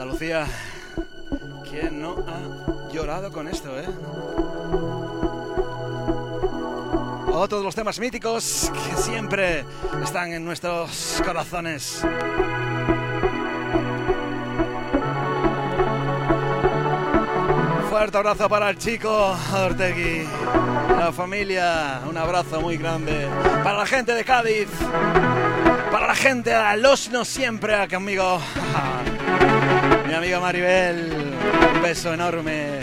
Andalucía. ¿Quién no ha llorado con esto, eh? Otros los temas míticos que siempre están en nuestros corazones. Fuerte abrazo para el chico Ortegui, la familia, un abrazo muy grande. Para la gente de Cádiz, para la gente de Los No Siempre conmigo, mi amiga Maribel, un beso enorme.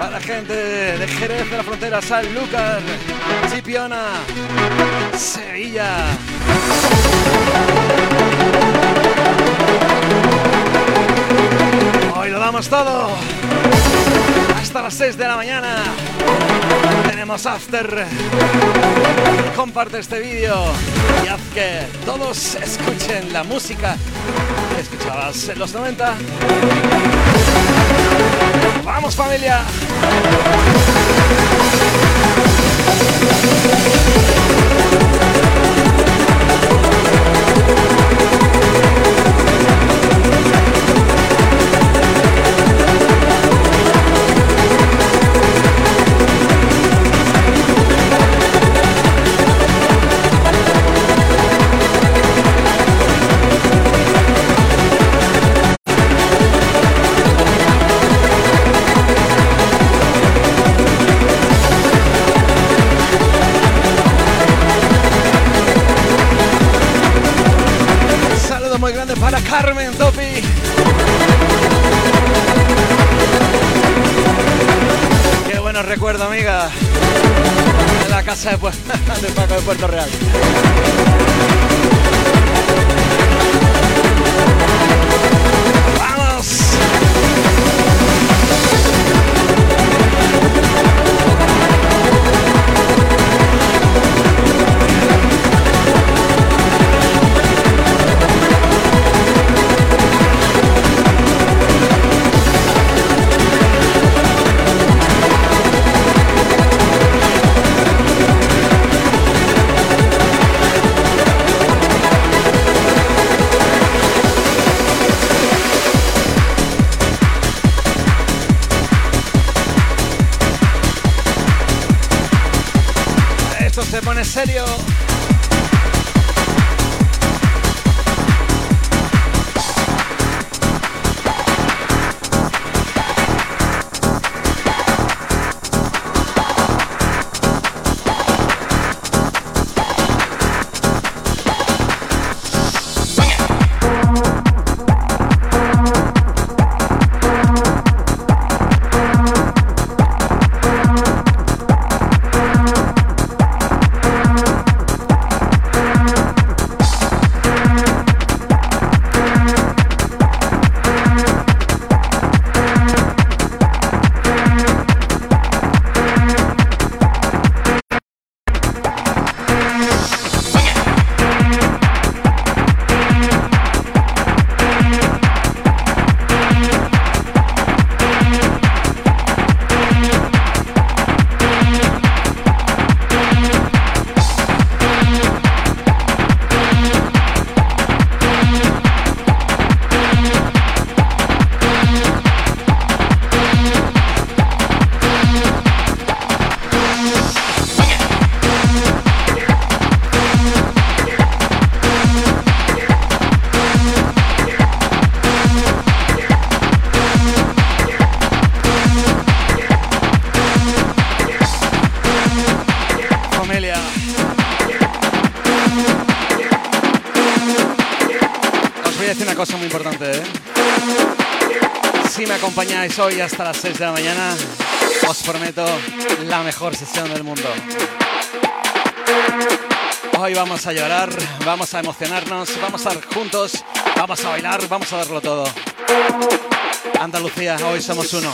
Para la gente de Jerez de la Frontera, Sanlúcar, Chipiona, Sevilla. Hoy lo damos todo. Hasta las 6 de la mañana. Tenemos after. Comparte este vídeo y haz que todos escuchen la música que escuchabas en los 90. ¡Vamos familia! Casa de, de Paco de Puerto Real. Hasta las 6 de la mañana, os prometo la mejor sesión del mundo. Hoy vamos a llorar, vamos a emocionarnos, vamos a estar juntos, vamos a bailar, vamos a darlo todo. Andalucía, hoy somos uno.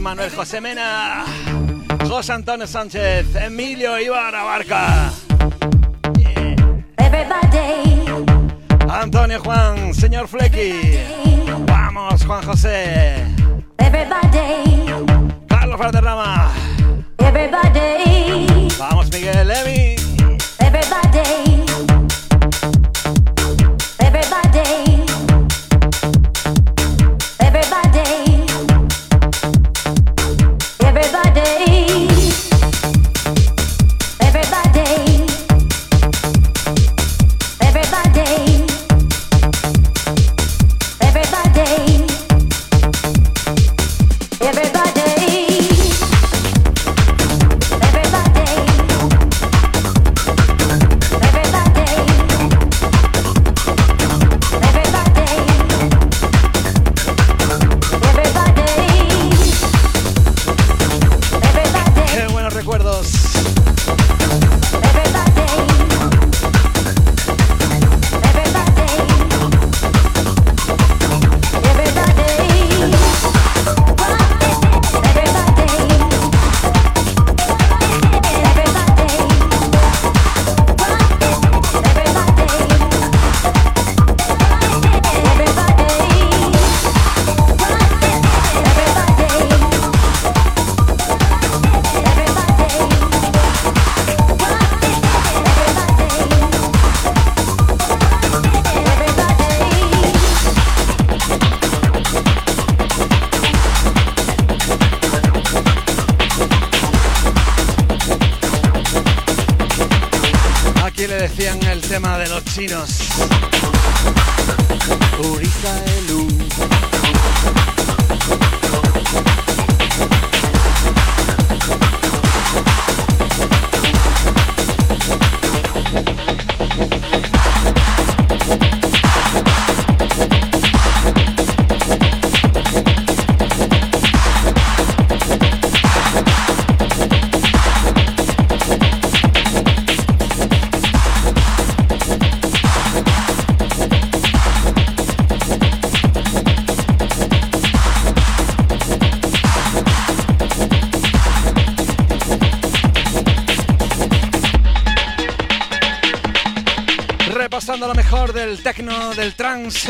Manuel José Mena. José Antonio Sánchez. Emilio Ibarra Barca.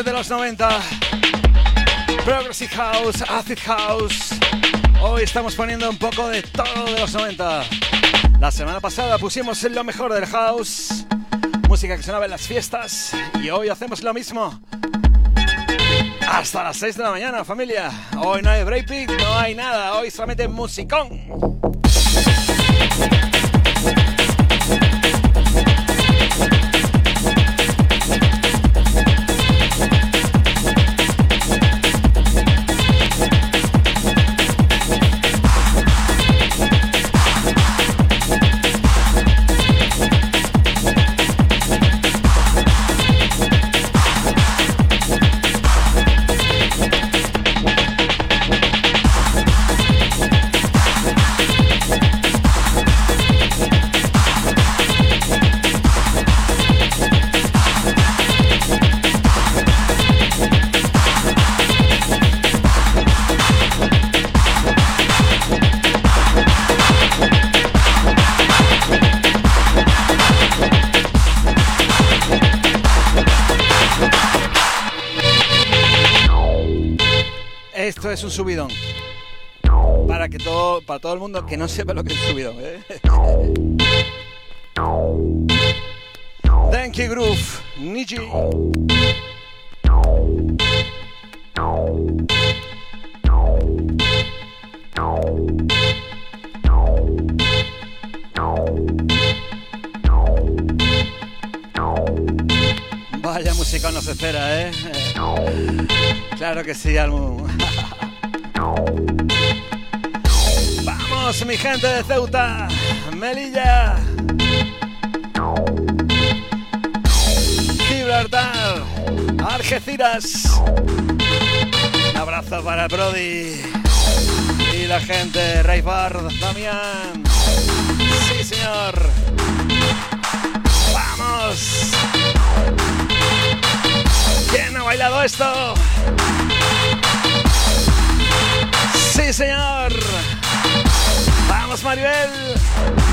De los 90. Progressive House, Acid House. Hoy estamos poniendo un poco de todo de los 90. La semana pasada pusimos lo mejor del house, música que sonaba en las fiestas, y hoy hacemos lo mismo. Hasta las 6 de la mañana, familia. Hoy no hay break no hay nada. Hoy solamente musicón. Que no sepa lo que es un subidón. ¿eh? Thank you, Groove, Niji. Vaya música nos espera, ¿eh? Claro que sí, álbum. Gente de Ceuta, Melilla, Gibraltar, Algeciras. Un abrazo para Brody y la gente de Raybar, Damián. Sí, señor. ¡Vamos! ¿Quién ha bailado esto? Sí, señor. Vamos, Maribel.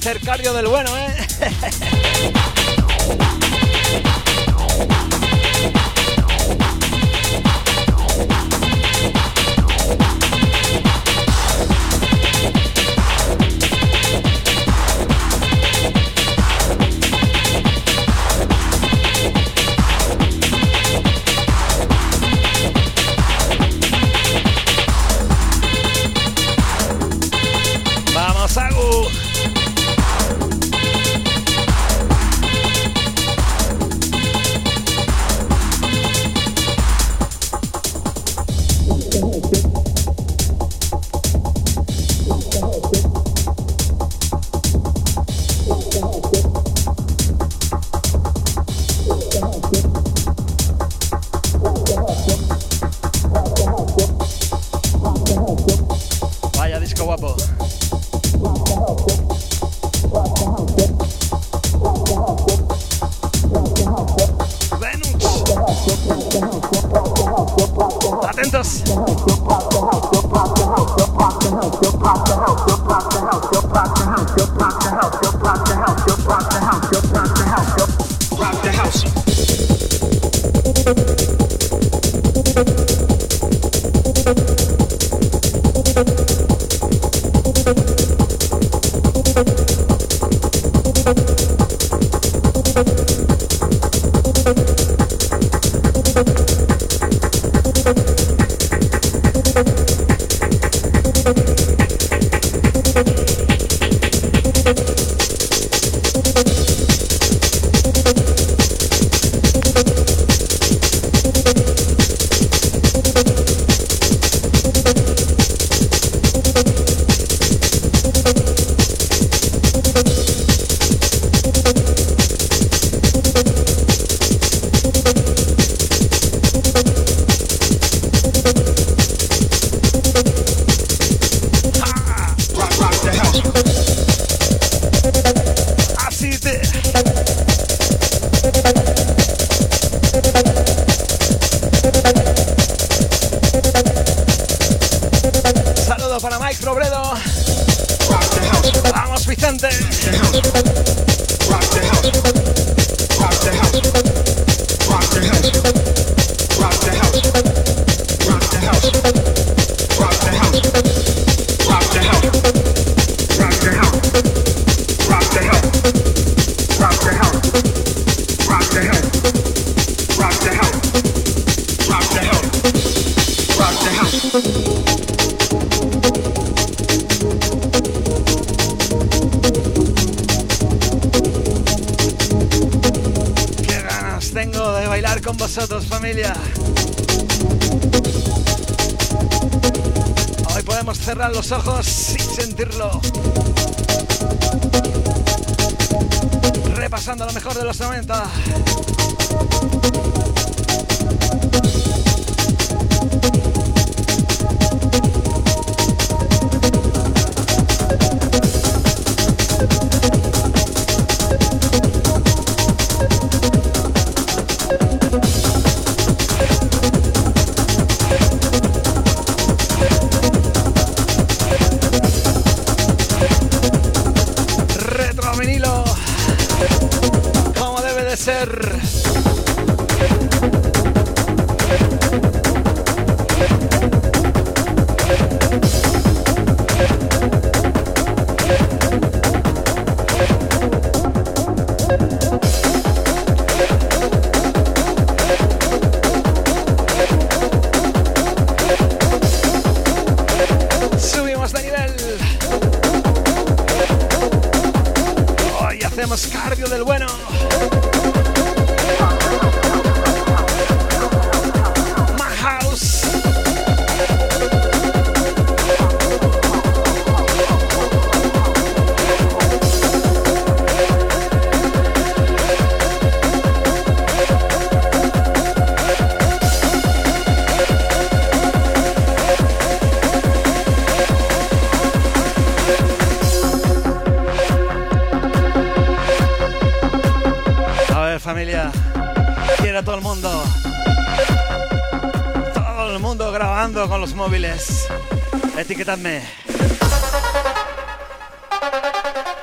Hacer del bueno, ¿eh?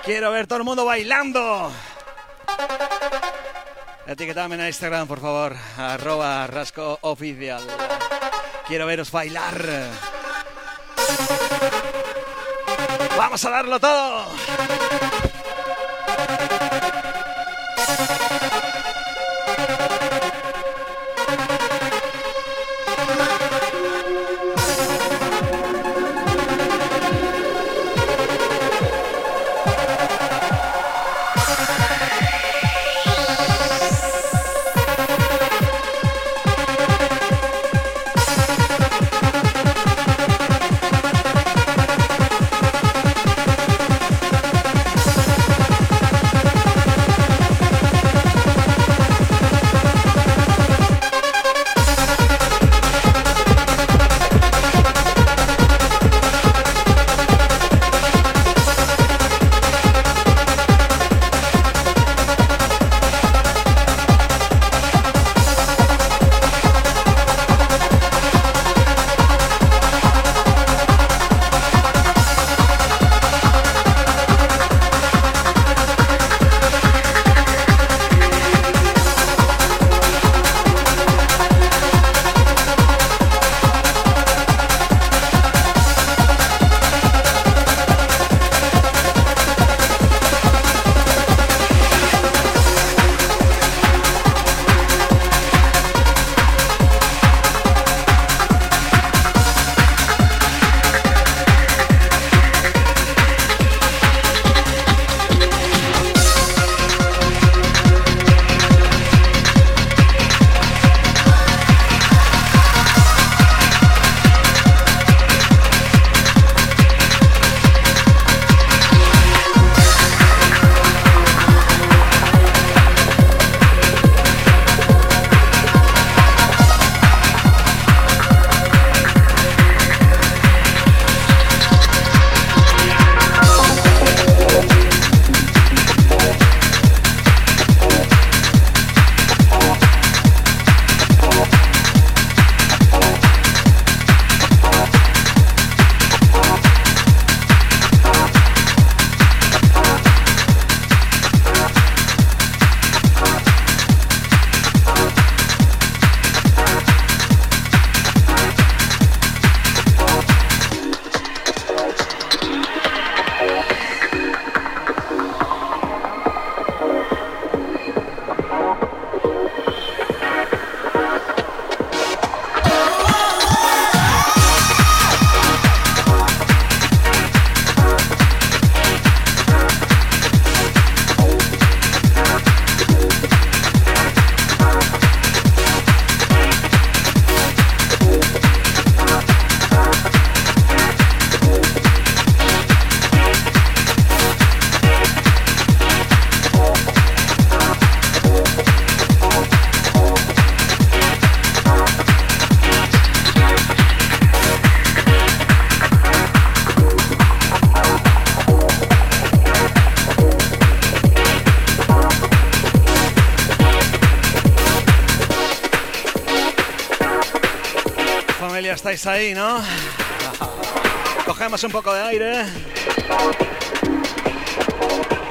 Quiero ver todo el mundo bailando. Etiquetadme en Instagram, por favor. Arroba rasco oficial. Quiero veros bailar. Vamos a darlo todo.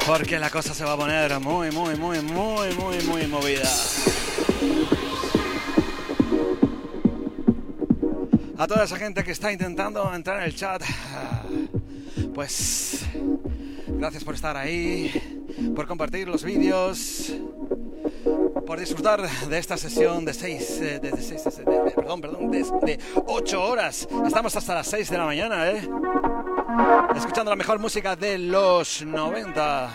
Porque la cosa se va a poner muy, muy, muy, muy, muy, muy movida. A toda esa gente que está intentando entrar en el chat, pues gracias por estar ahí, por compartir los vídeos, por disfrutar de esta sesión de 6, eh, de, seis, perdón, perdón, de 8 horas. Estamos hasta las 6 de la mañana, ¿eh? Escuchando la mejor música de los 90.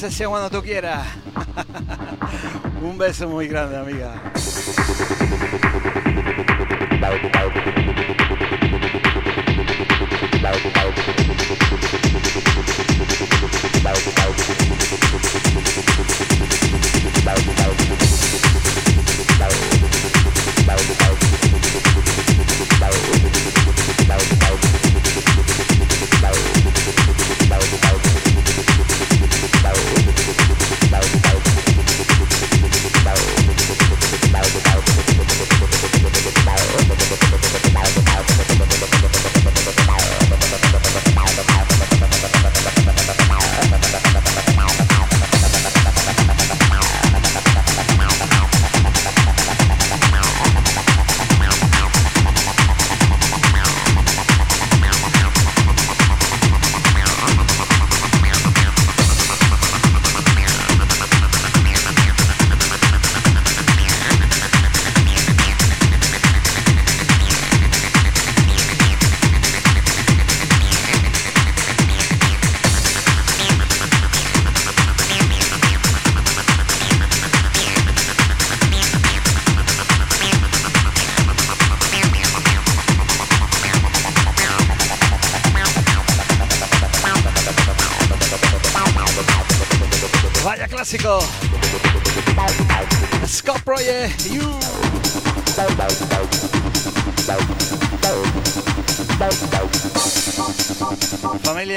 Sesión cuando tú quieras. Un beso muy grande, amiga.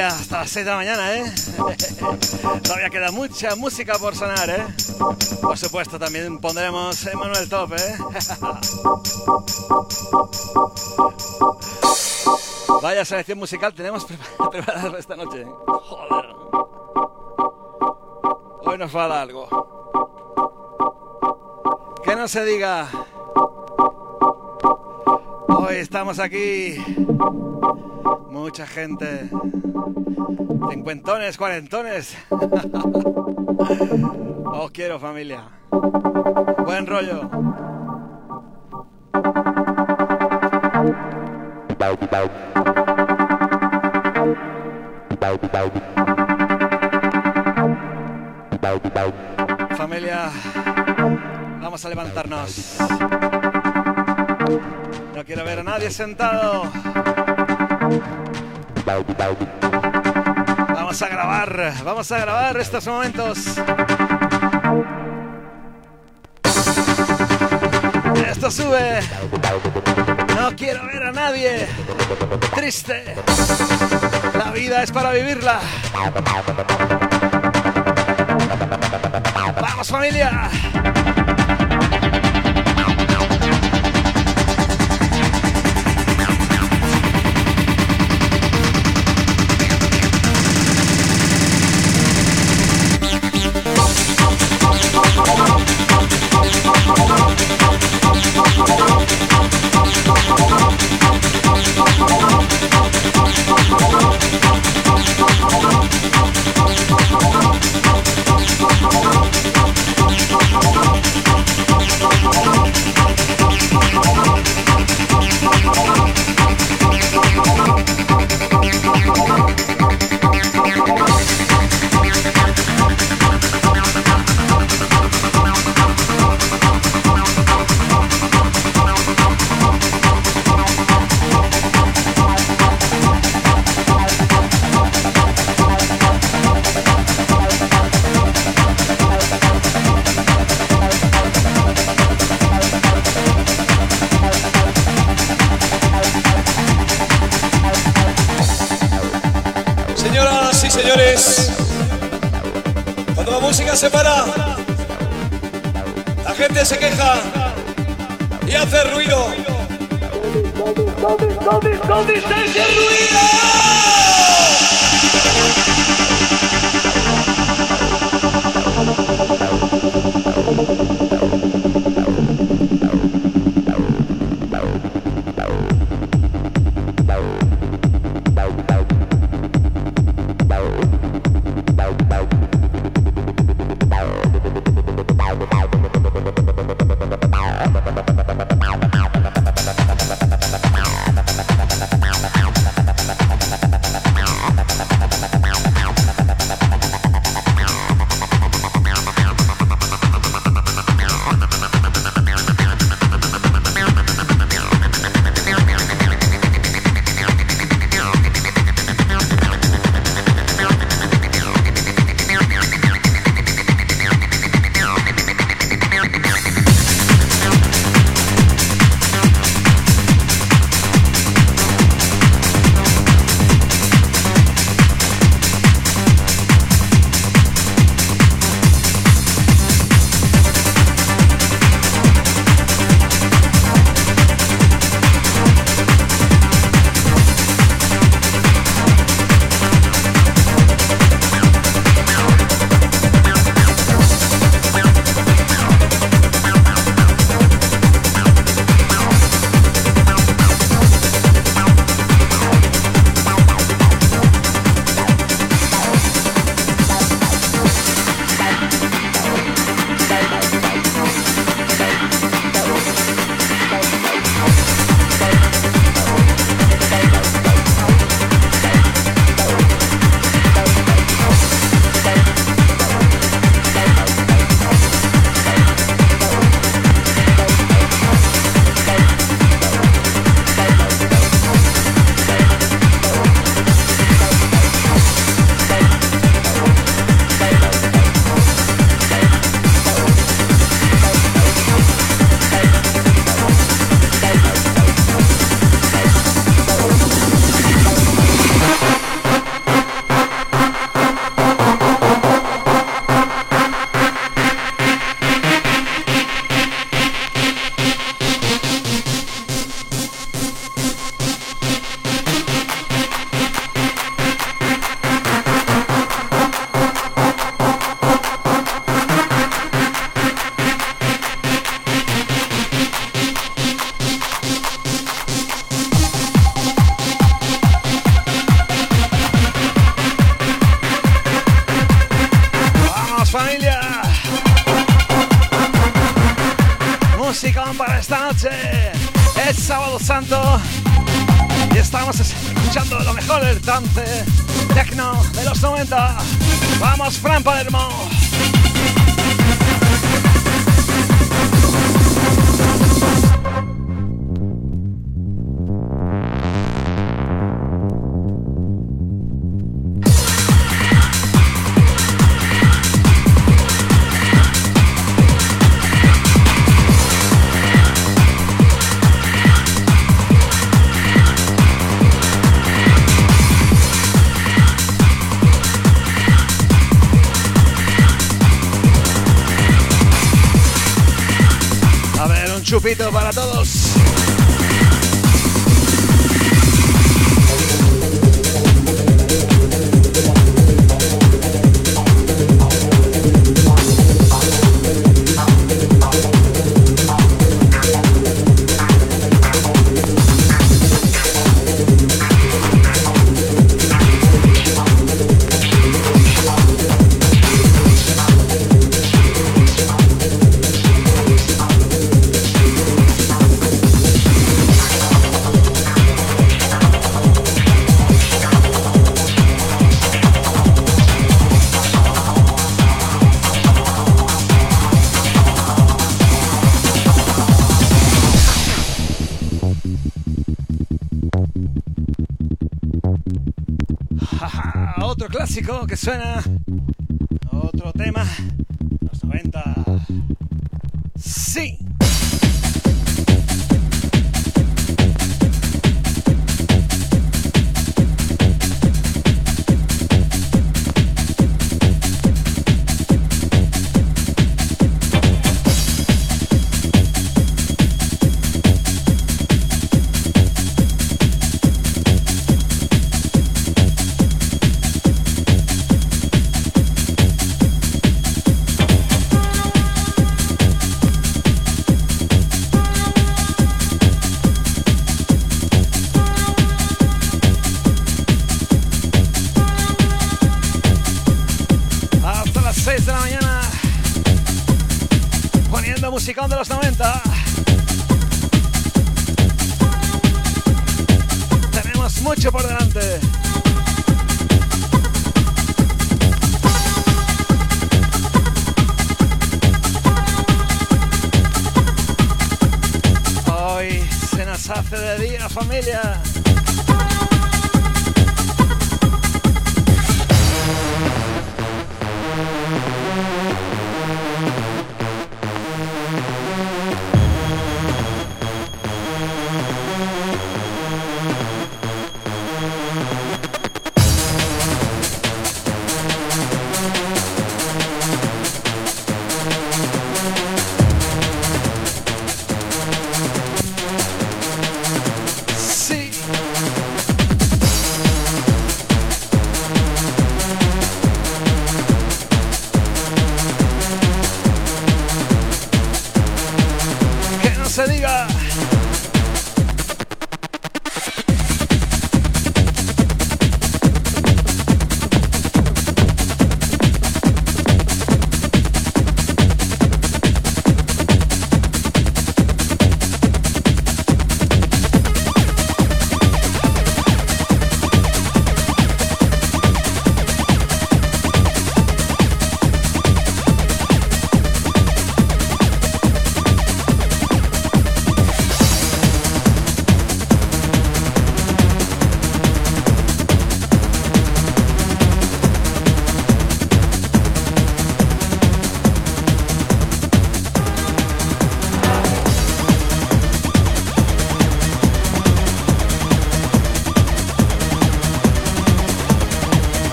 Hasta las 6 de la mañana, ¿eh? Todavía queda mucha música por sonar, ¿eh? Por supuesto, también pondremos Emanuel Top, ¿eh? Vaya selección musical tenemos preparada esta noche. Joder. Hoy nos va algo. Que no se diga. Hoy estamos aquí. Mucha gente. Cincuentones, cuarentones. Os quiero familia. Buen rollo. Familia, vamos a levantarnos. No quiero ver a nadie sentado. Vamos a grabar, vamos a grabar estos momentos. Esto sube. No quiero ver a nadie. Triste. La vida es para vivirla. Vamos familia. Suena.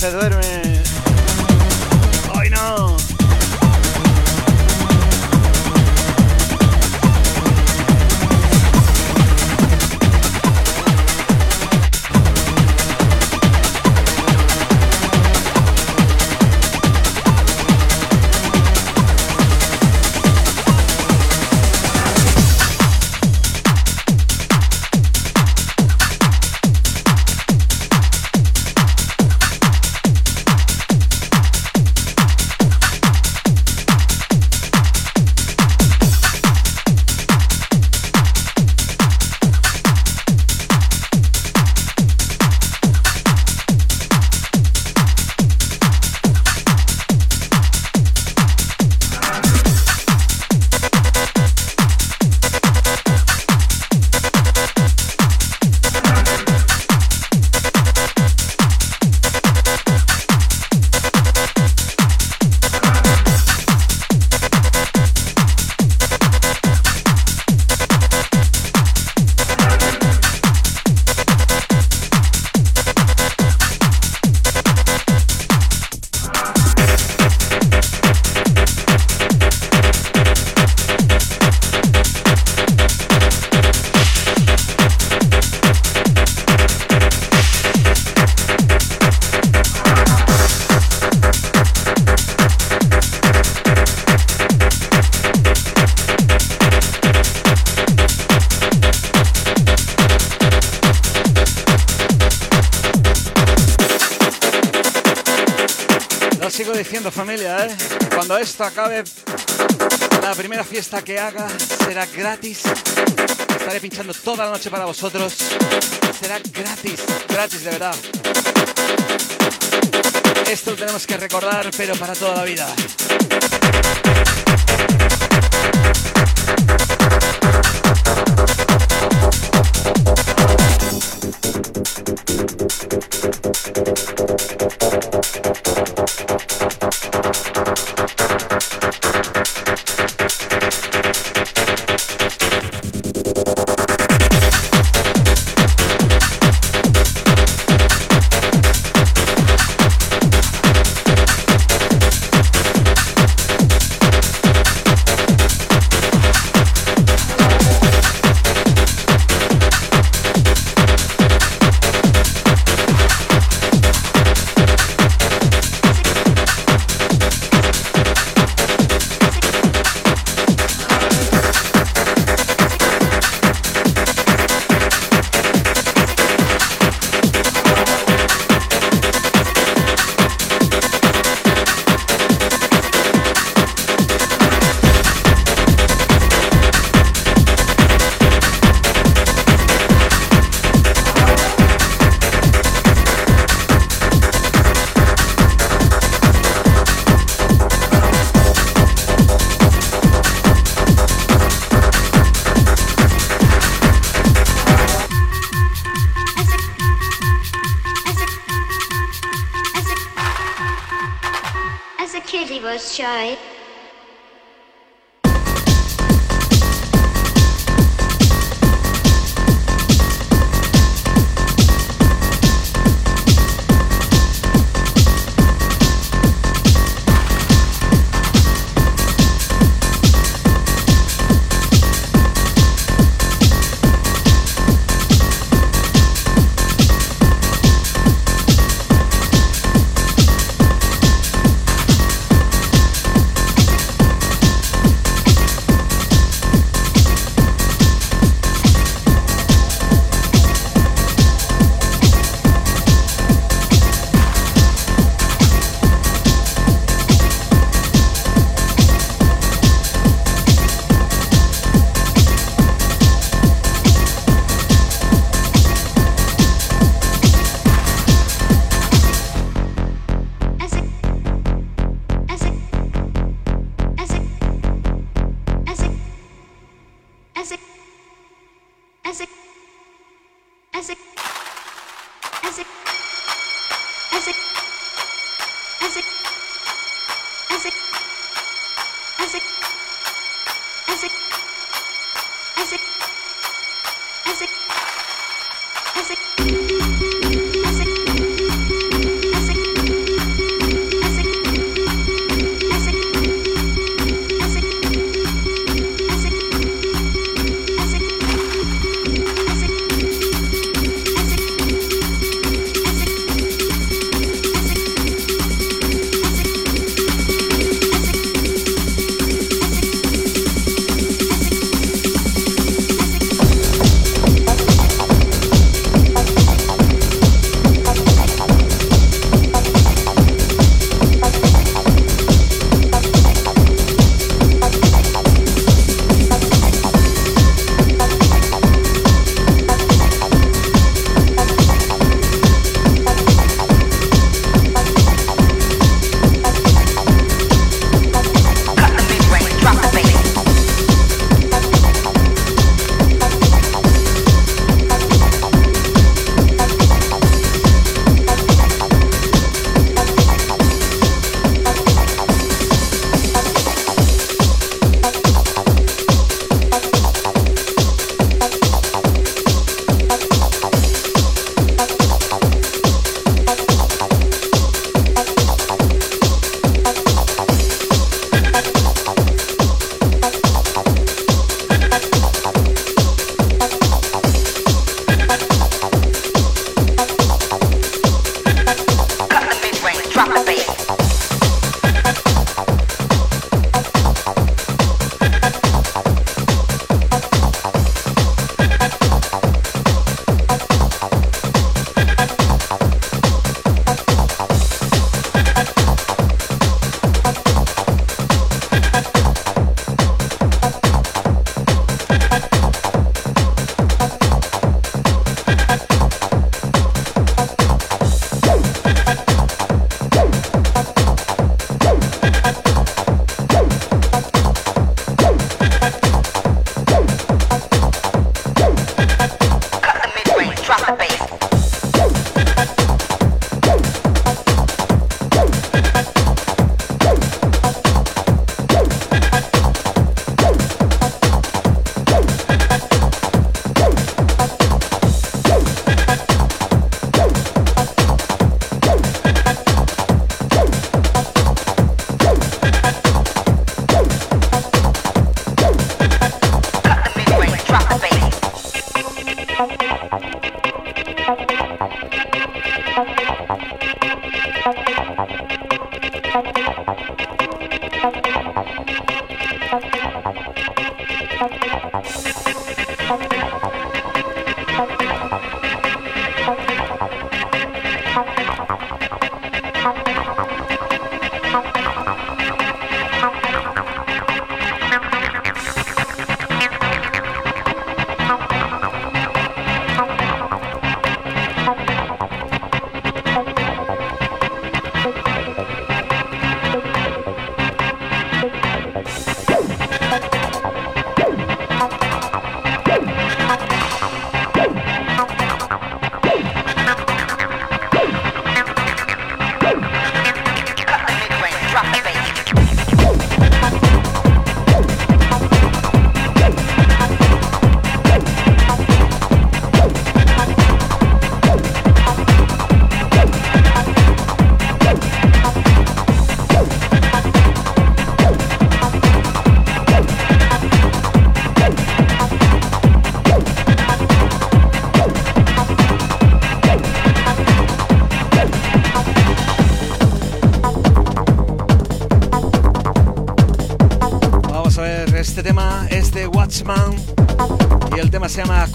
Maribel, que haga será gratis. Estaré pinchando toda la noche para vosotros. Será gratis, gratis de verdad. Esto lo tenemos que recordar, pero para toda la vida.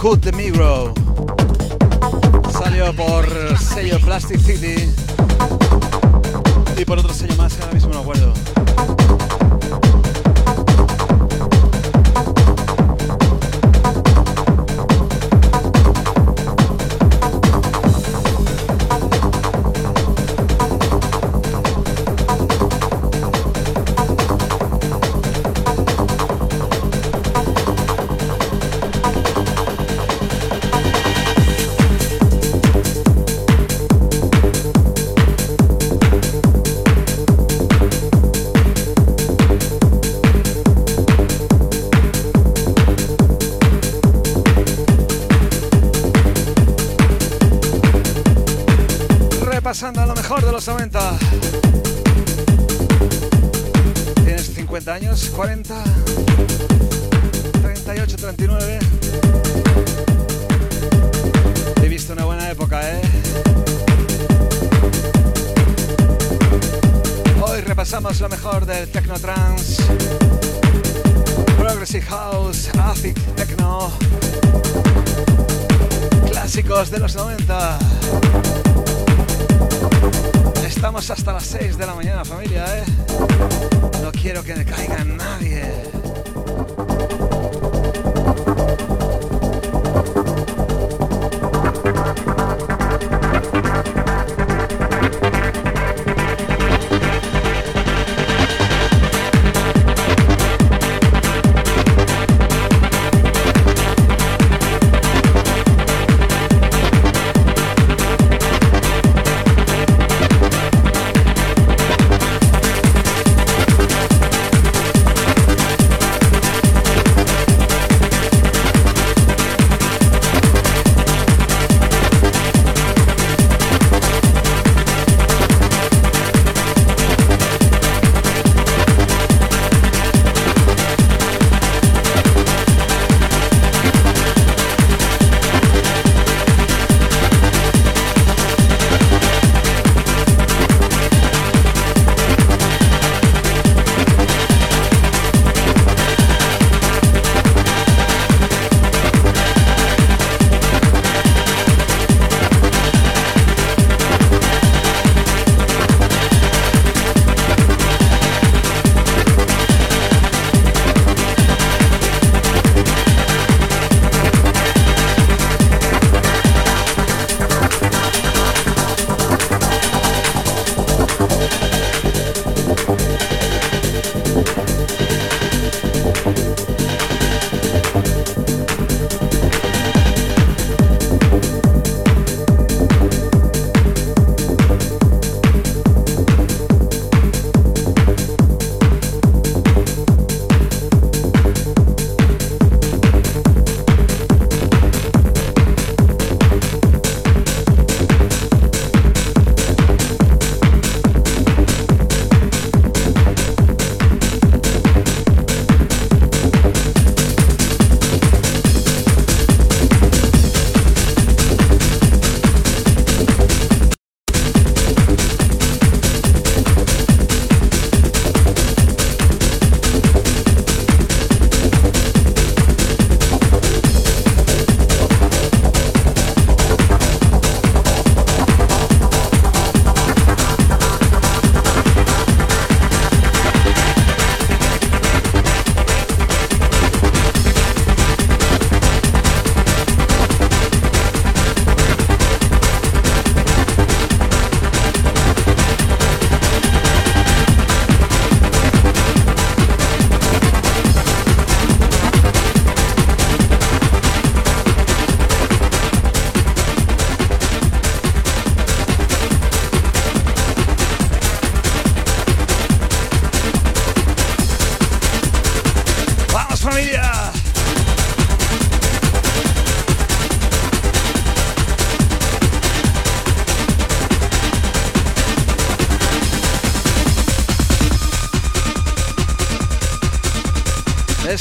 Cut the Migro. Salió por sello Plastic City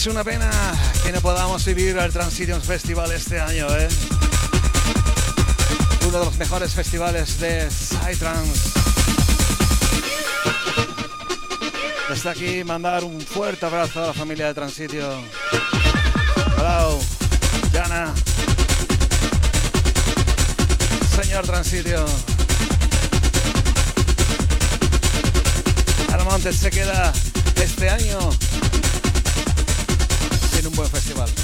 Es una pena que no podamos vivir el Transitions Festival este año, ¿eh? Uno de los mejores festivales de Psytrance. Desde aquí mandar un fuerte abrazo a la familia de Transitio. Hello, Jana. Señor Transitio. Almonte se queda este año buen festival.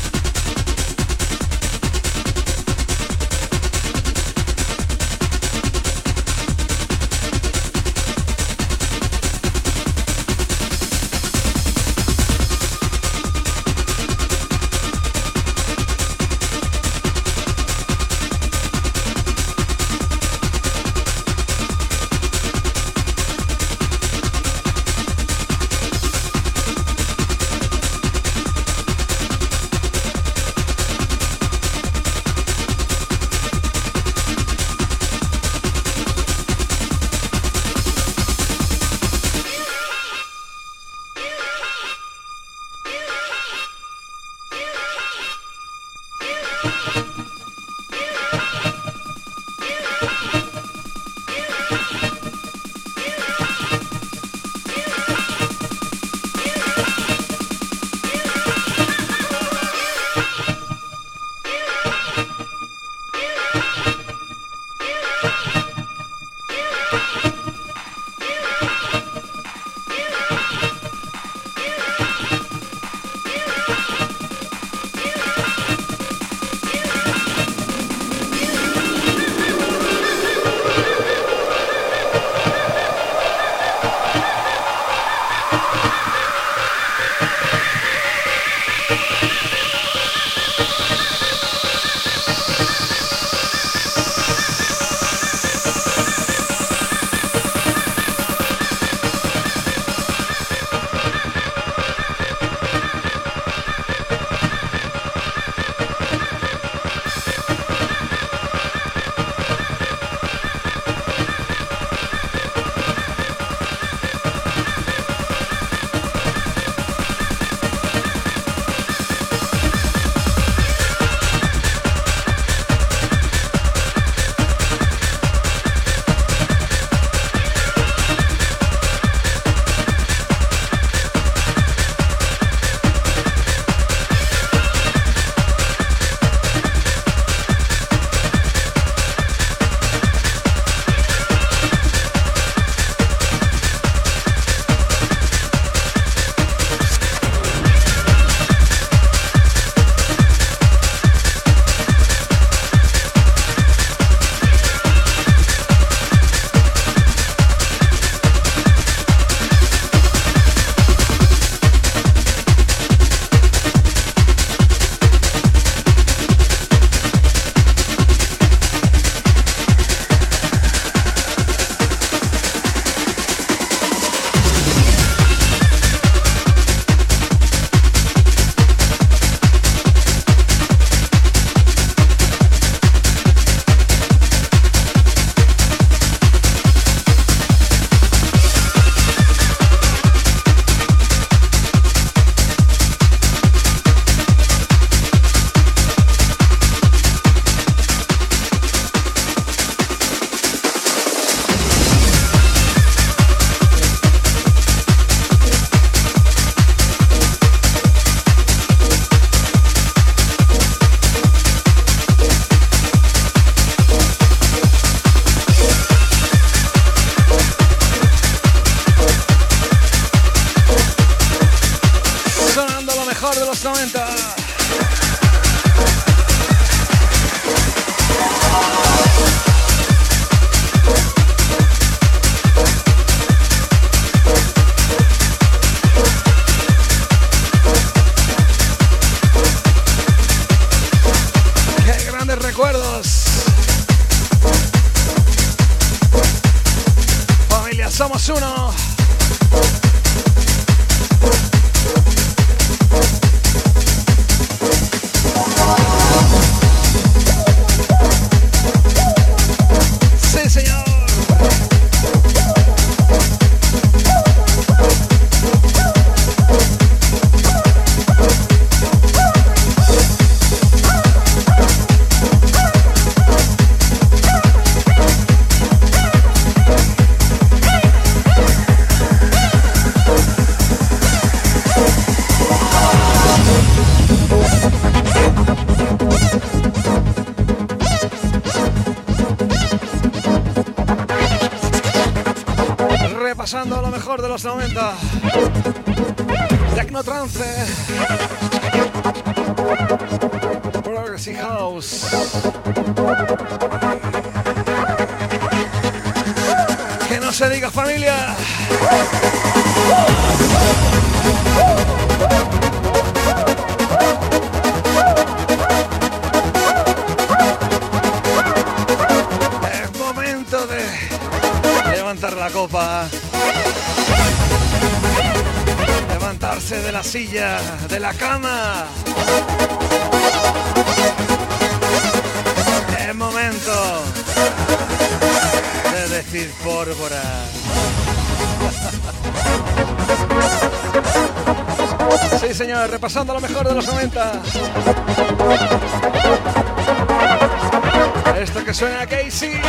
Trance. Progressive House. Que no se diga familia. Es momento de levantar la copa. De la silla, de la cama. Es momento de decir pólvora. Sí, señor, repasando lo mejor de los 90. Esto que suena a Casey.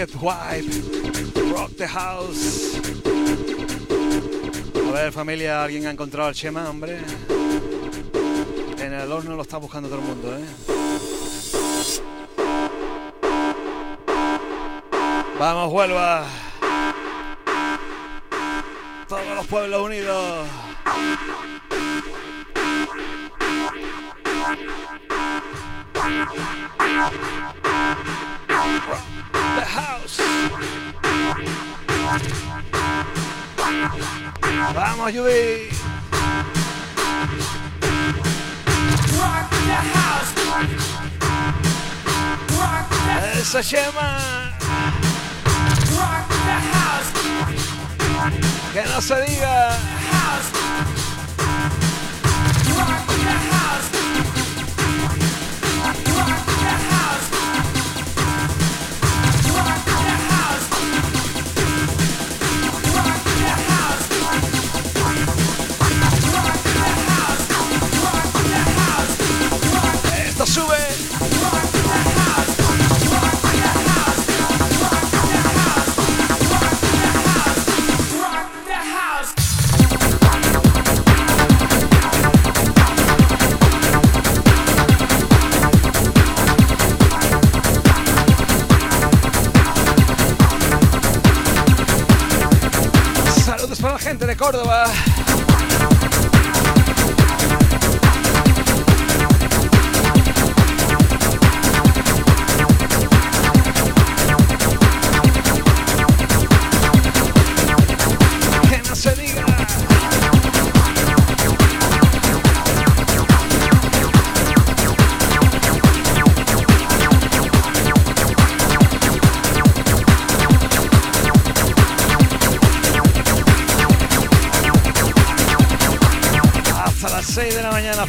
Wicked Wipe. Rock the House. A ver, familia, ¿alguien ha encontrado al Chema, hombre? En el horno lo está buscando todo el mundo, ¿eh? Vamos, Huelva. Todos los pueblos unidos. Vamos, Yubi. Rock the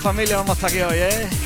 familia, vamos hasta aquí hoy, ¿eh?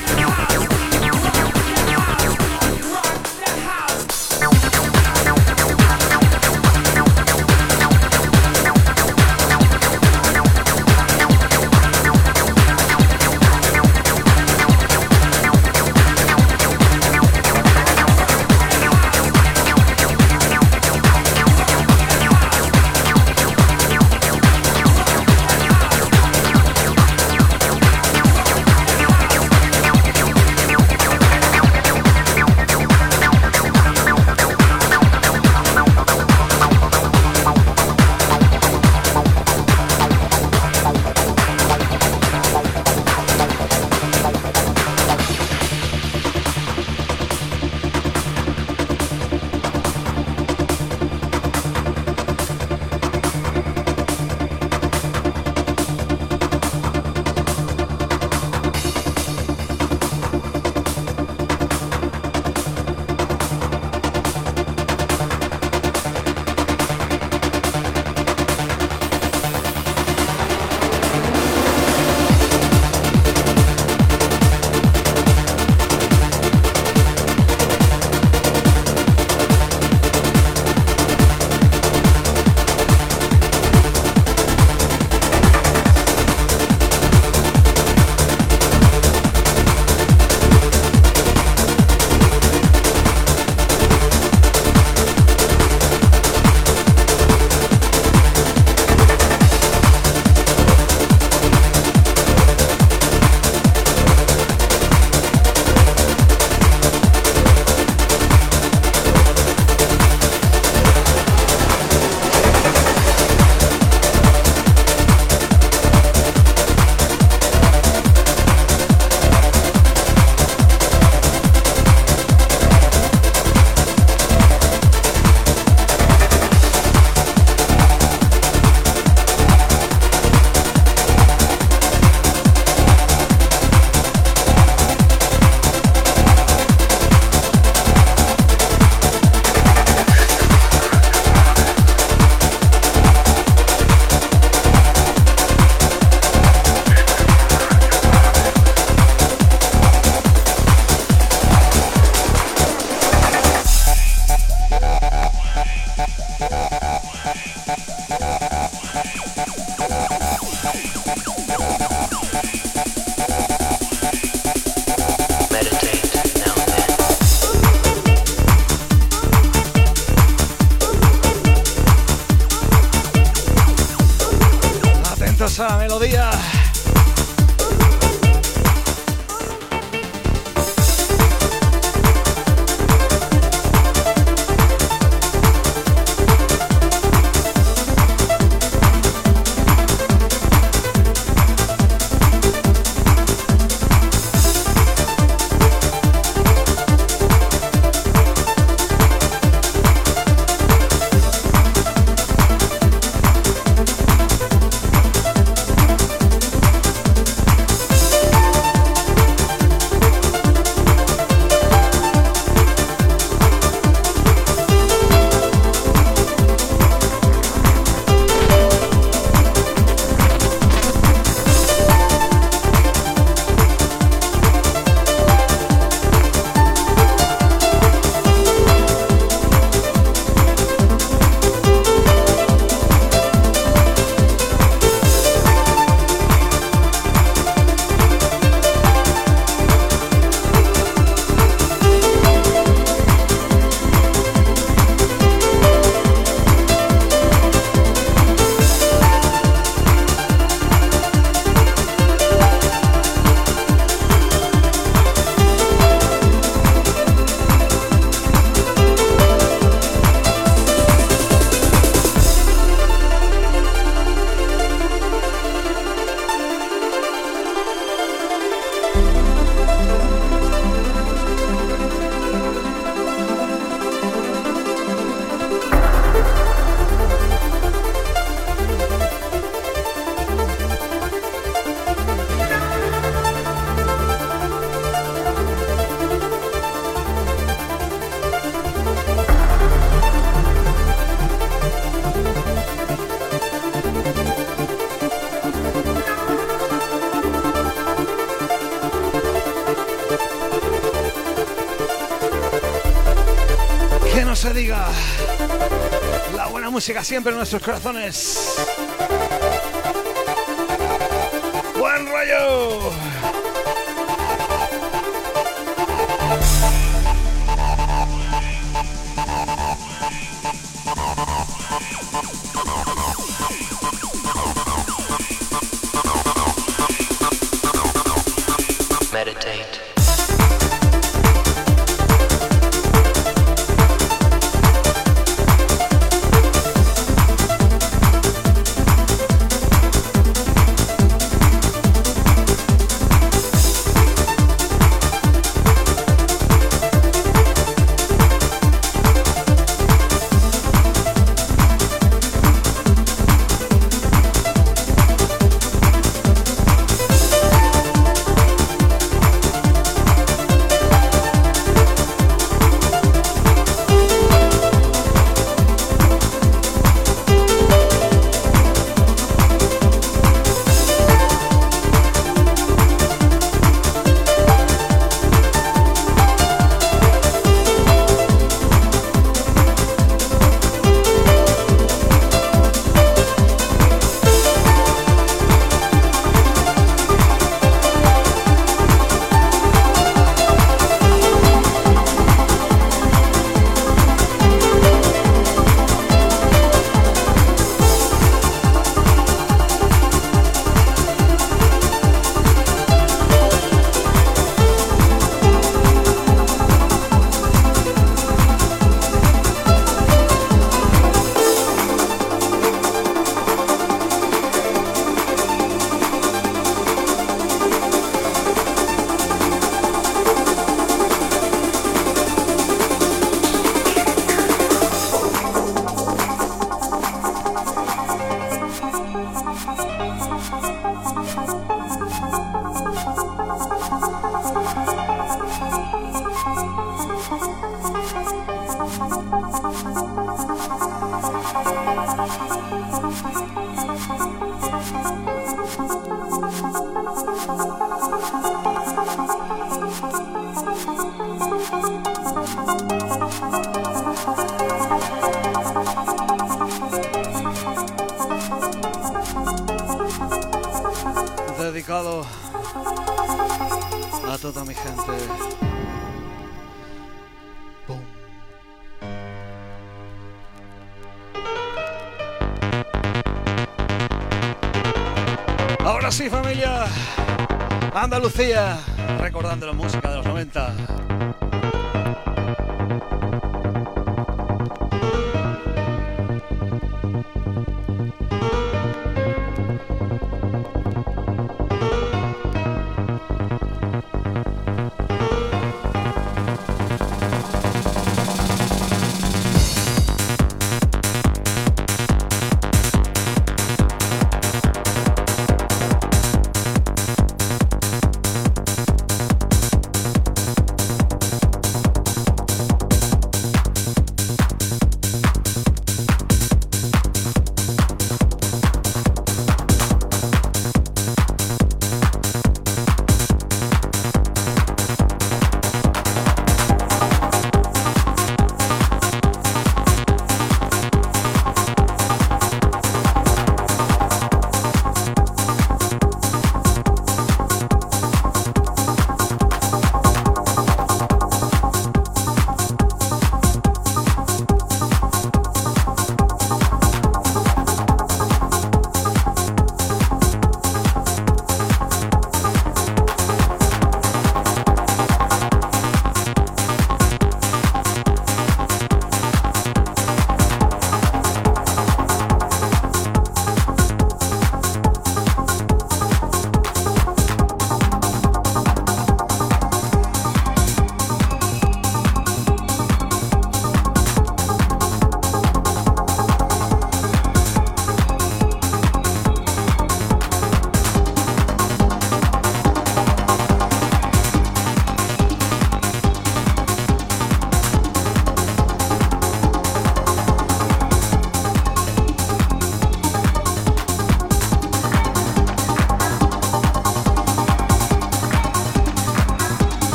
Yeah. Música siempre en nuestros corazones. Andalucía, recordando la música de los 90.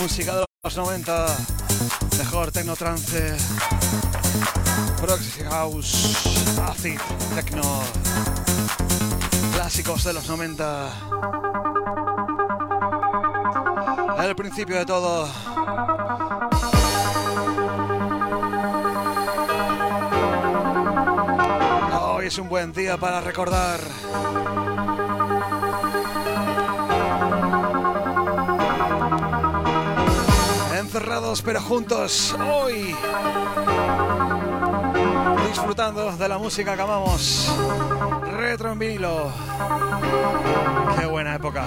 Música de los 90, mejor techno trance, Proxy House, Acid, Techno, clásicos de los 90. El principio de todo. Hoy es un buen día para recordar. Pero juntos hoy. Disfrutando de la música que amamos. Retro en vinilo. Qué buena época.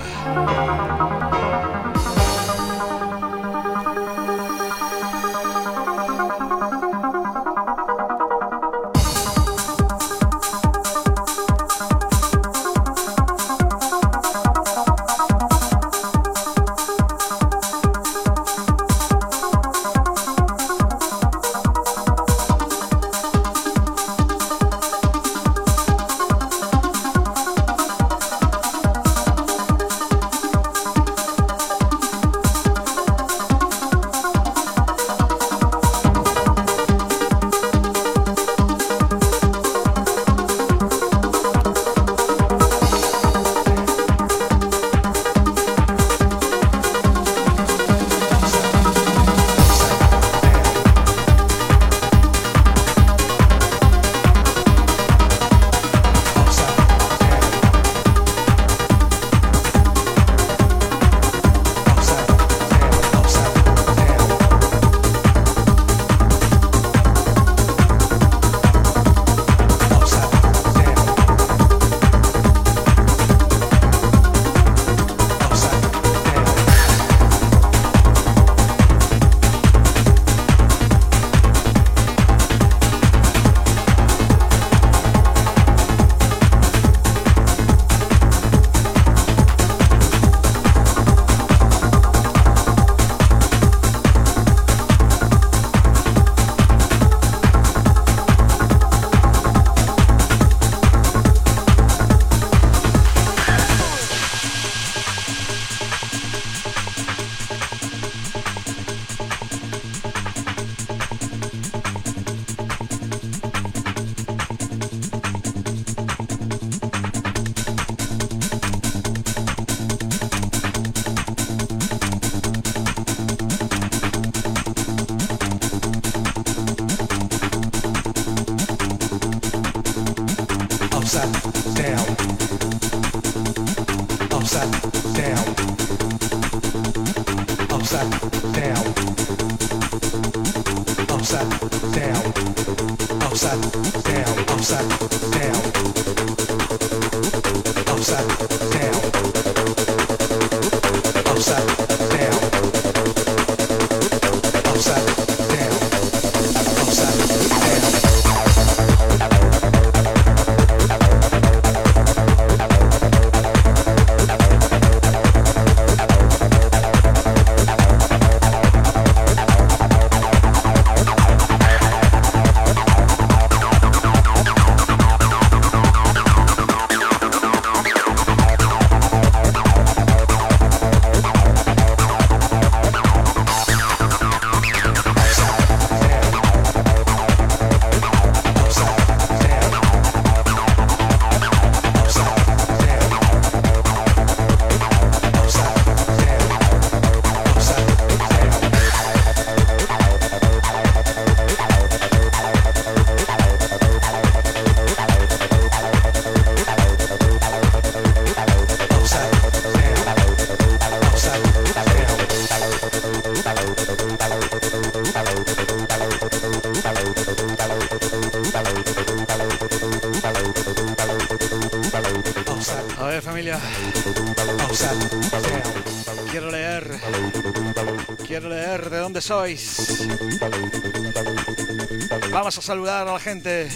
Vamos a saludar a la gente.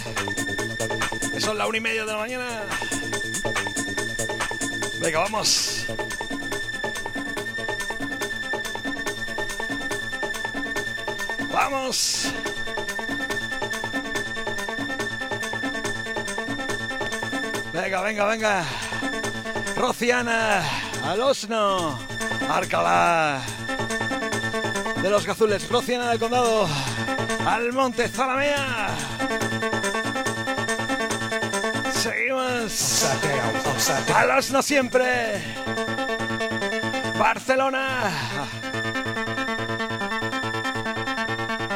Que son la una y media de la mañana. Venga, vamos. Vamos. Venga, venga, venga. Rociana, al Osno, Arcalá, de los Gazules, Rociana del Condado, al Monte Zalamea. Seguimos. Al Osno siempre. Barcelona.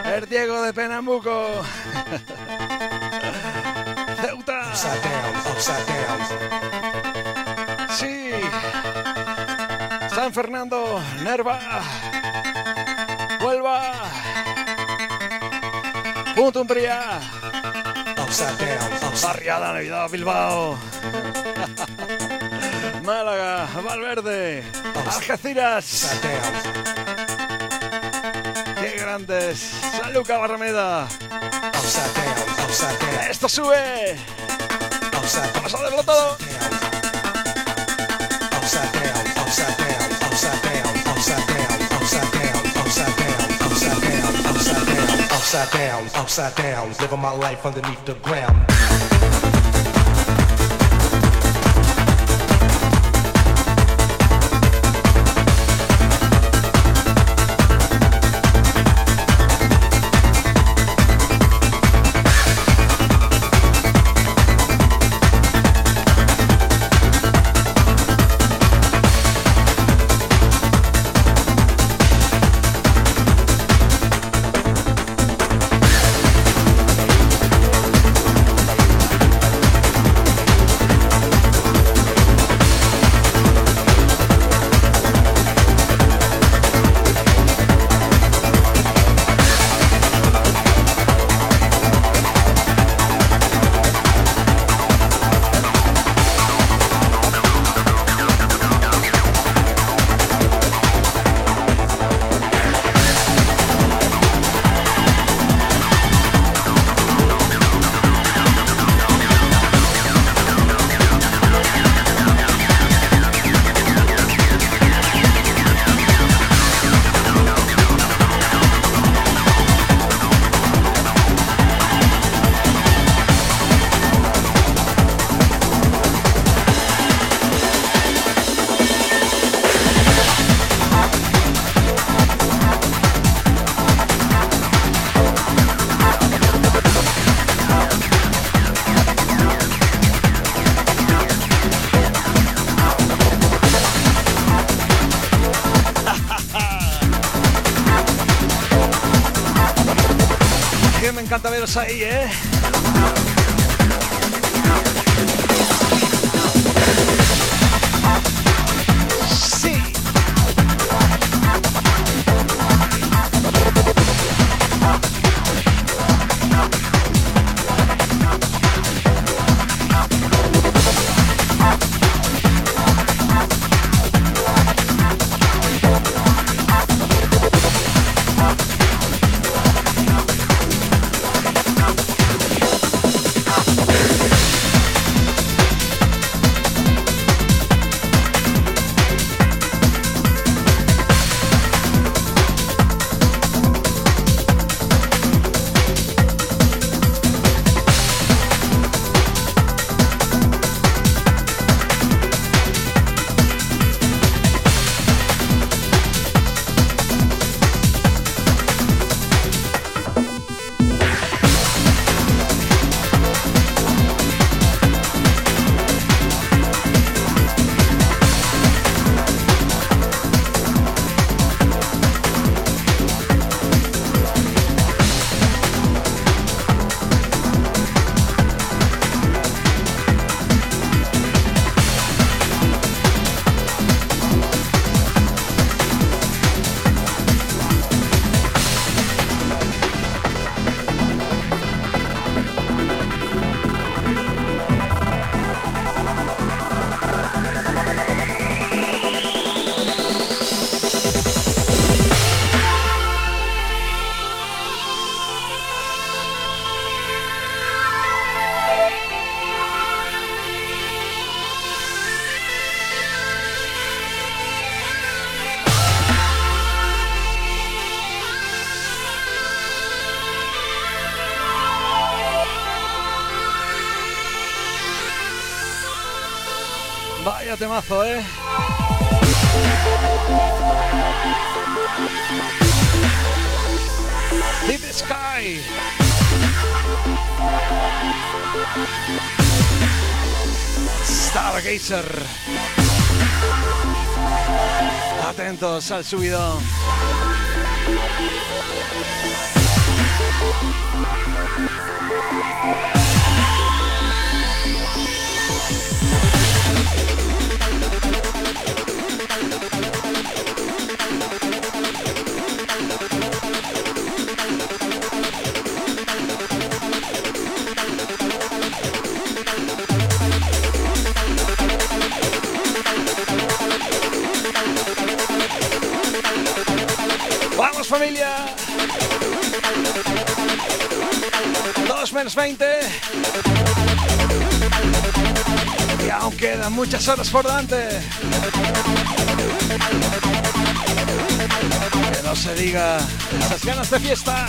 El Diego de Penambuco. Ceuta. Sí. San Fernando, Nerva. Punto Umbría. Barriada, Navidad, Bilbao. Málaga, Valverde. Algeciras. Qué grandes. Saluca Barrameda. Esto sube. Vamos a darlo todo. Upside down, upside down, living my life underneath the ground. Vaya temazo, ¿eh? Deep Sky. Stargazer. Atentos al subido. Familia! 2 menos 20. Y aún quedan muchas horas por delante. Que no se diga esas ganas de fiesta.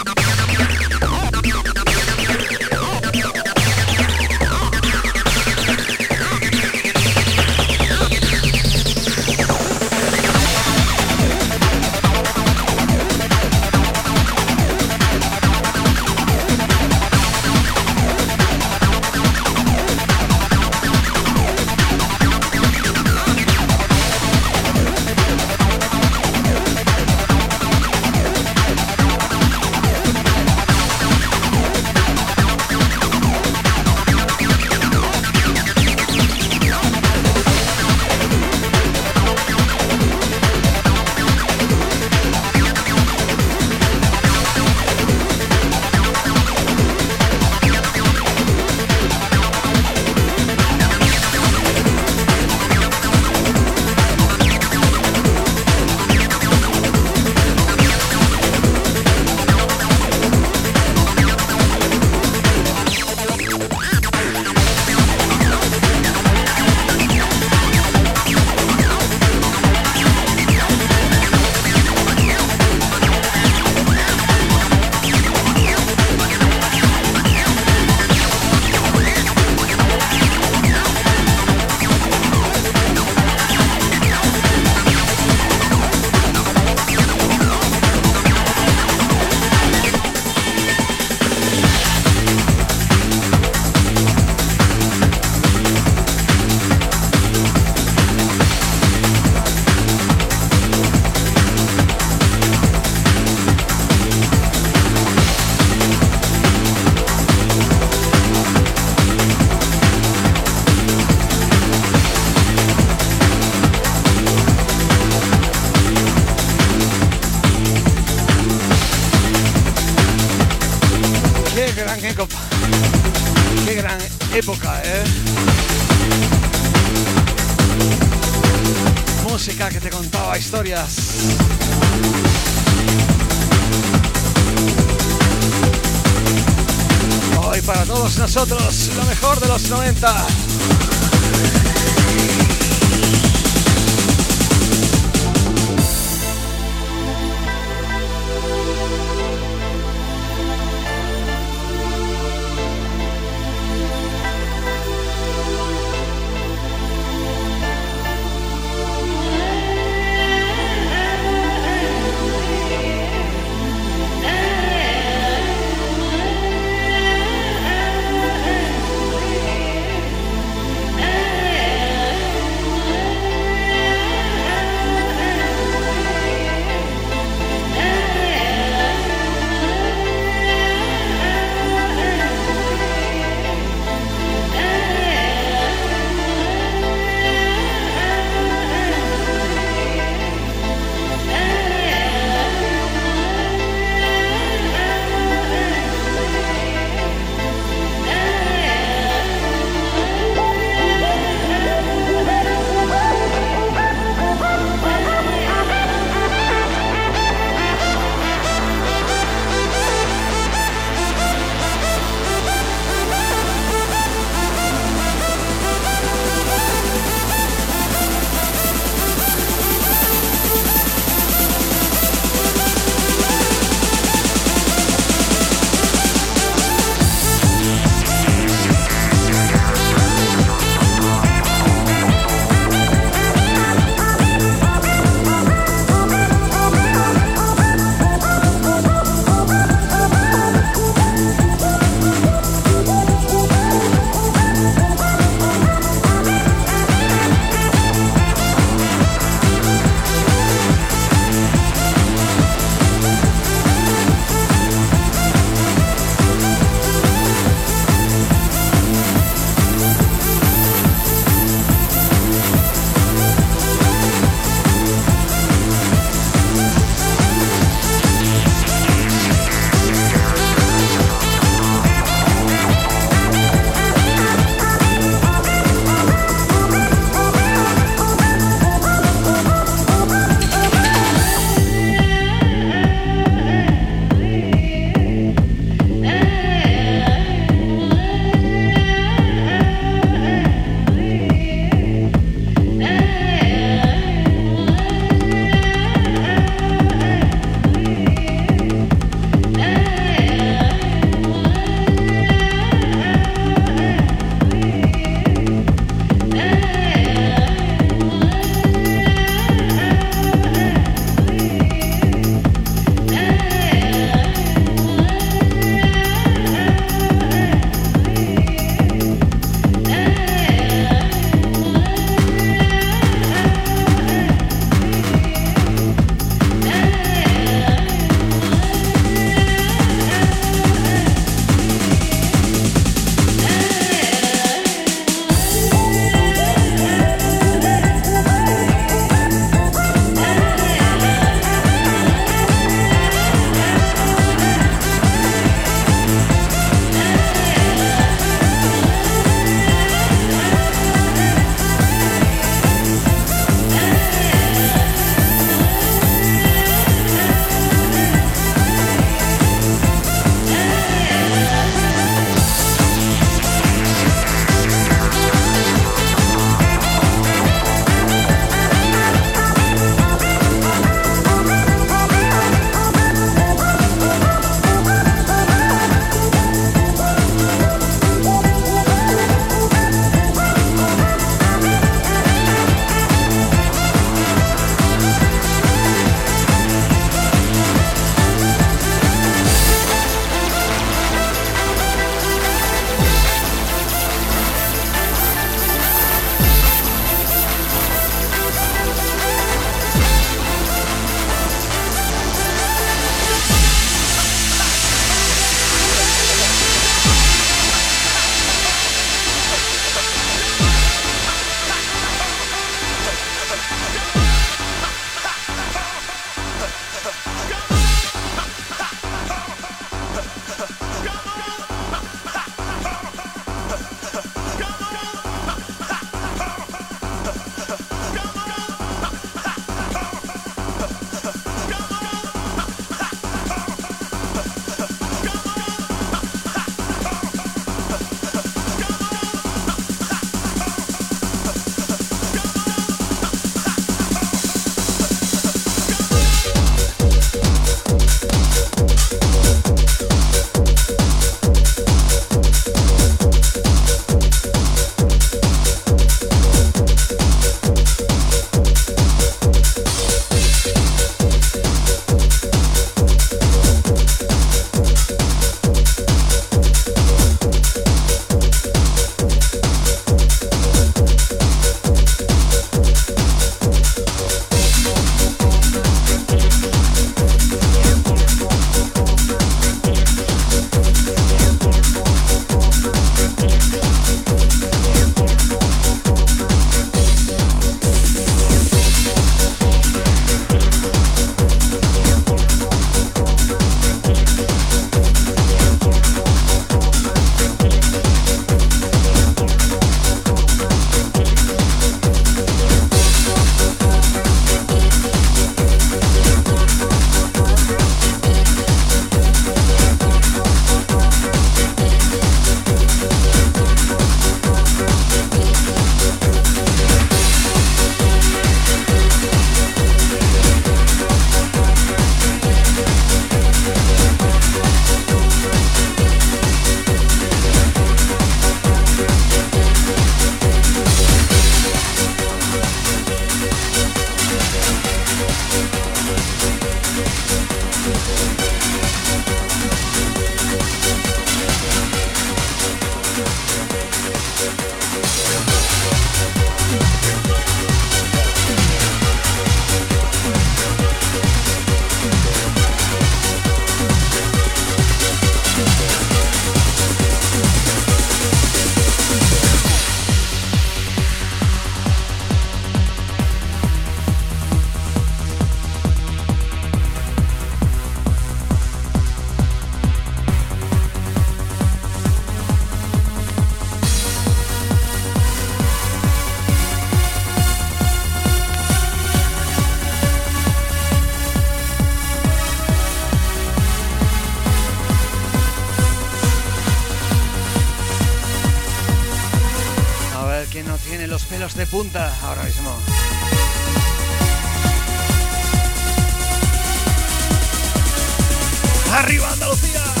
¡Arriba Andalucía!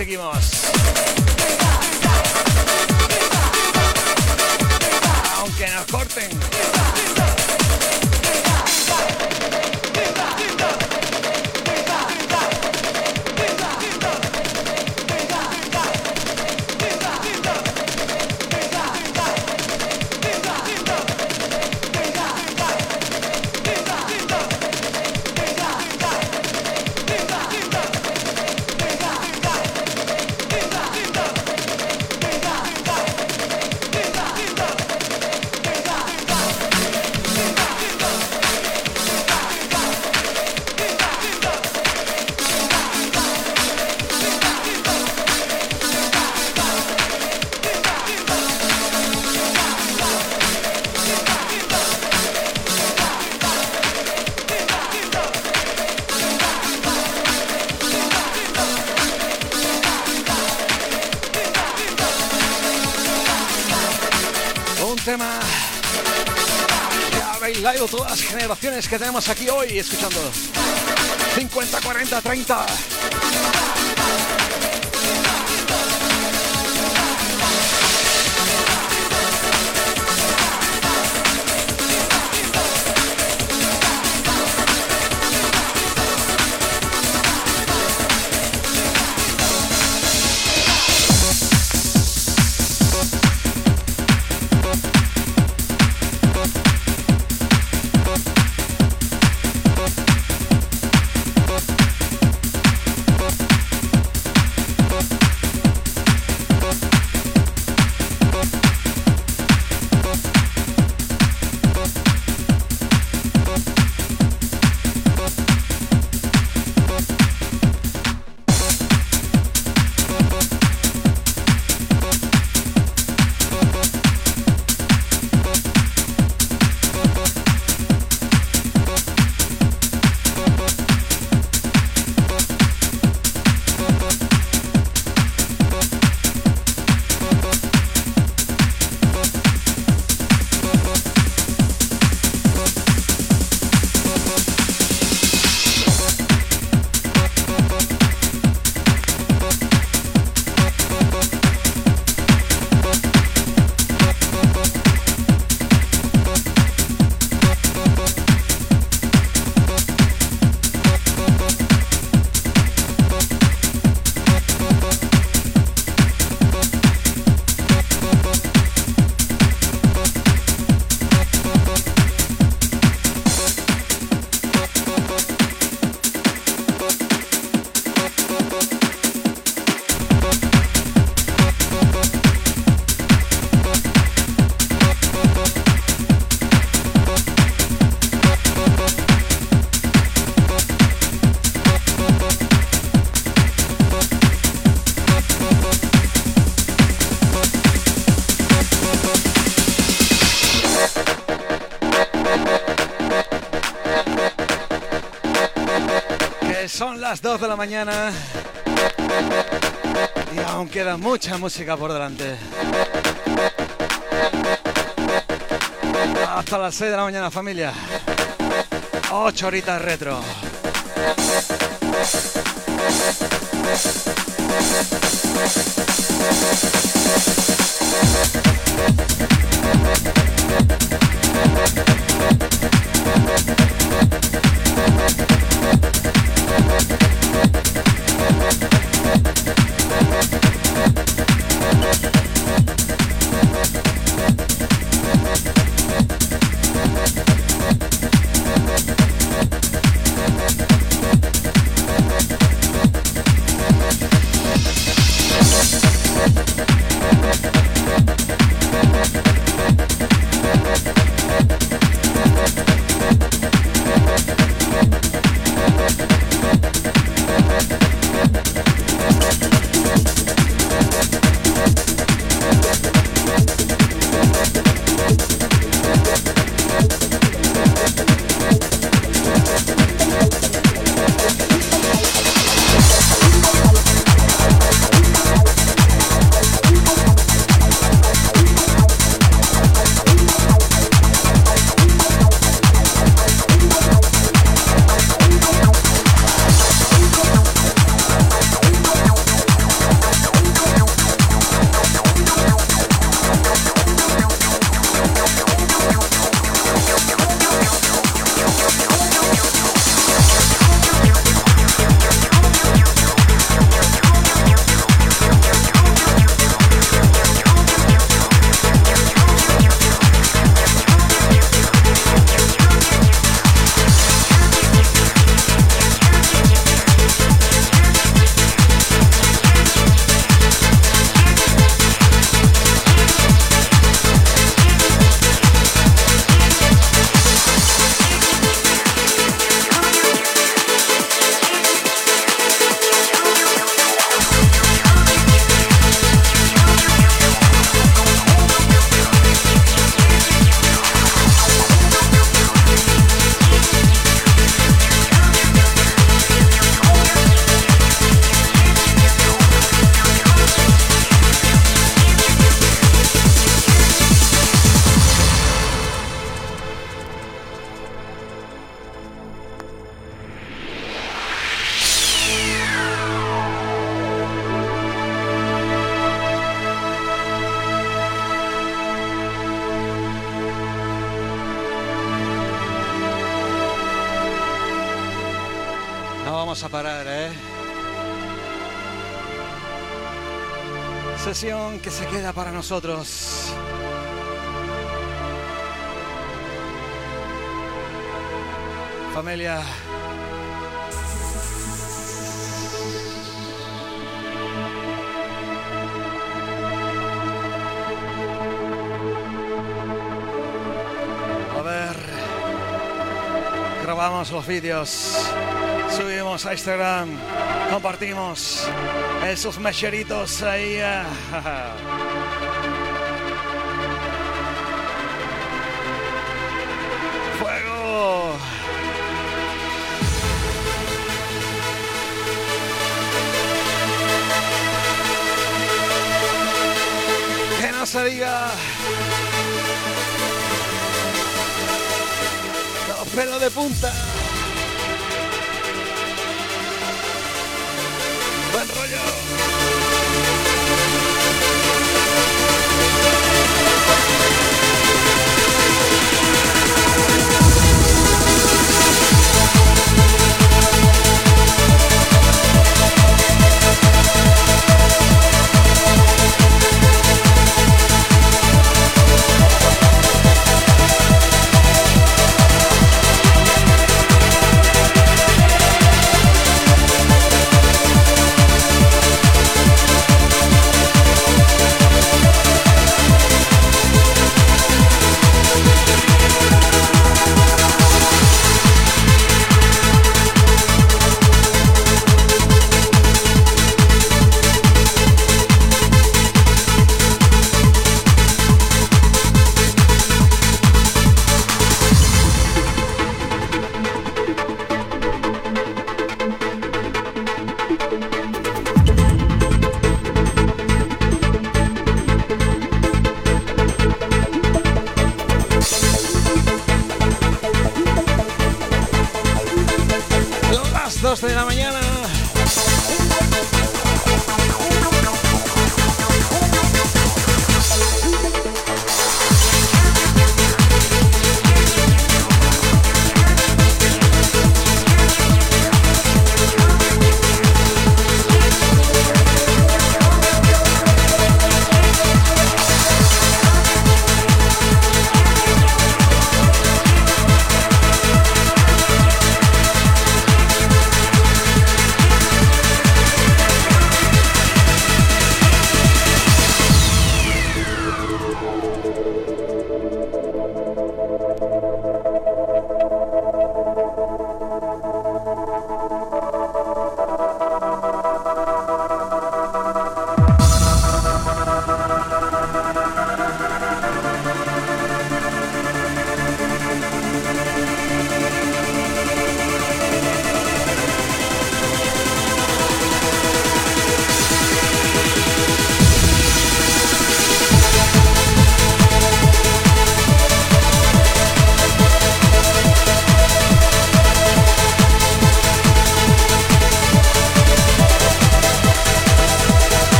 Seguimos. Todas las generaciones que tenemos aquí hoy escuchando. 50, 40, 30. la mañana. Y aún queda mucha música por delante. Hasta las 6 de la mañana, familia. 8 horitas retro. Vamos a parar, ¿eh? Sesión que se queda para nosotros. Familia. A ver. Grabamos los vídeos. Subimos a Instagram. Compartimos esos mecheritos ahí. ah. Fuego. Que no se diga. Los pelos de punta.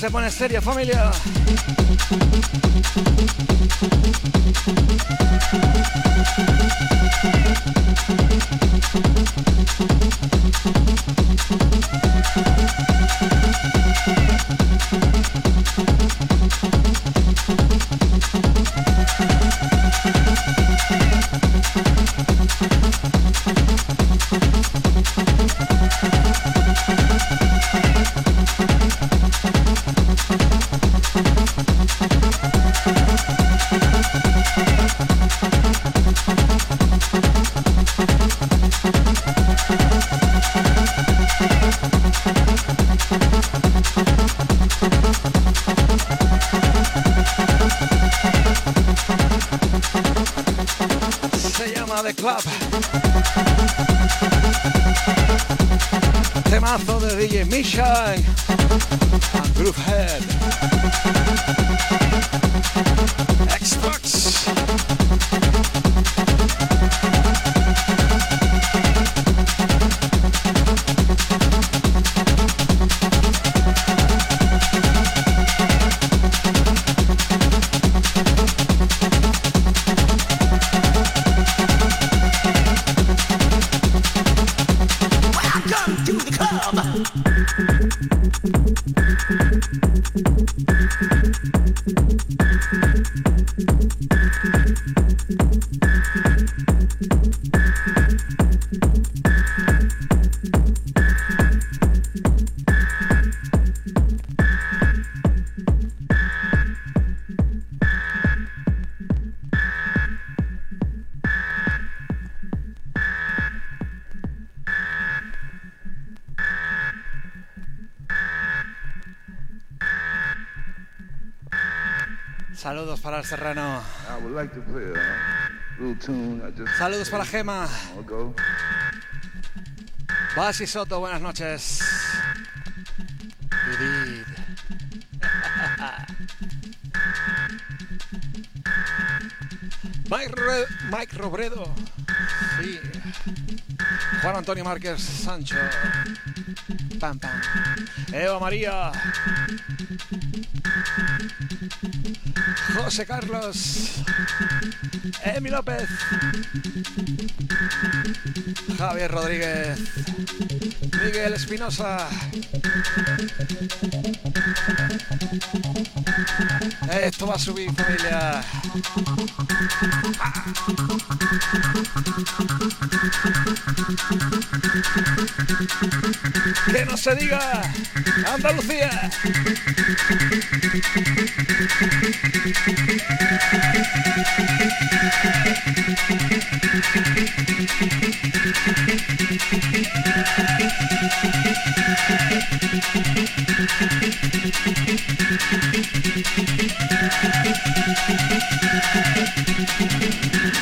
Se pone seria, familia. Serrano. Like just Saludos para Gema. Basi Soto, buenas noches. Judith. Mike, Re- Mike Robredo. Sí. Juan Antonio Márquez Sancho. Pam, pam. Eva María. José Carlos. Emi López. Javier Rodríguez. Miguel Espinosa. Esto va a subir, familia. Que no se diga Andalucía. Thank you.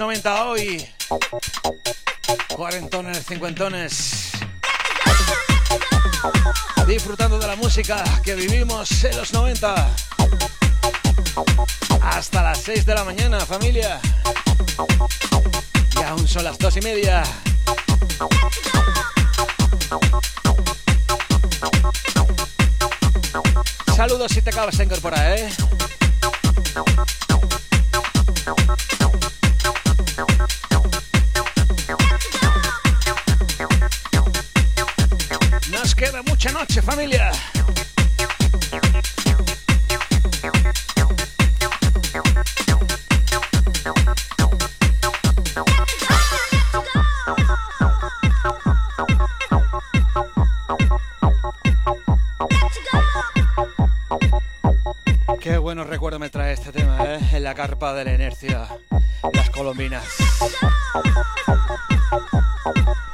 90 hoy. Cuarentones, cincuentones. Disfrutando de la música que vivimos en los 90. Hasta las 6 de la mañana, familia. Y aún son las dos y media. Saludos si te acabas de incorporar, carpa de la inercia, las colombinas.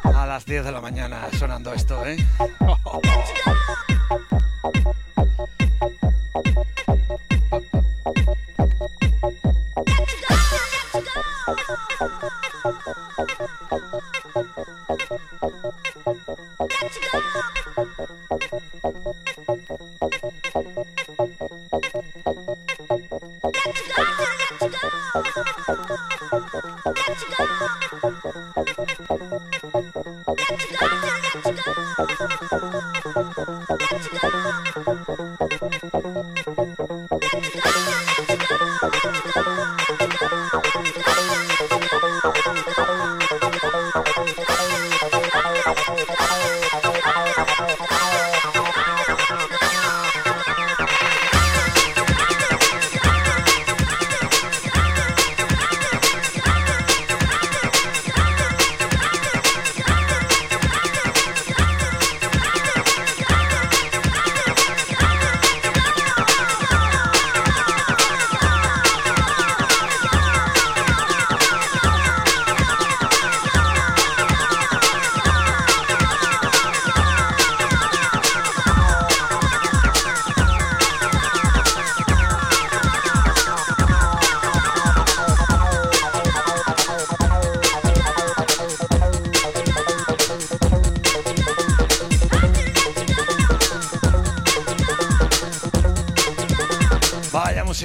A las 10 de la mañana sonando esto, ¿eh?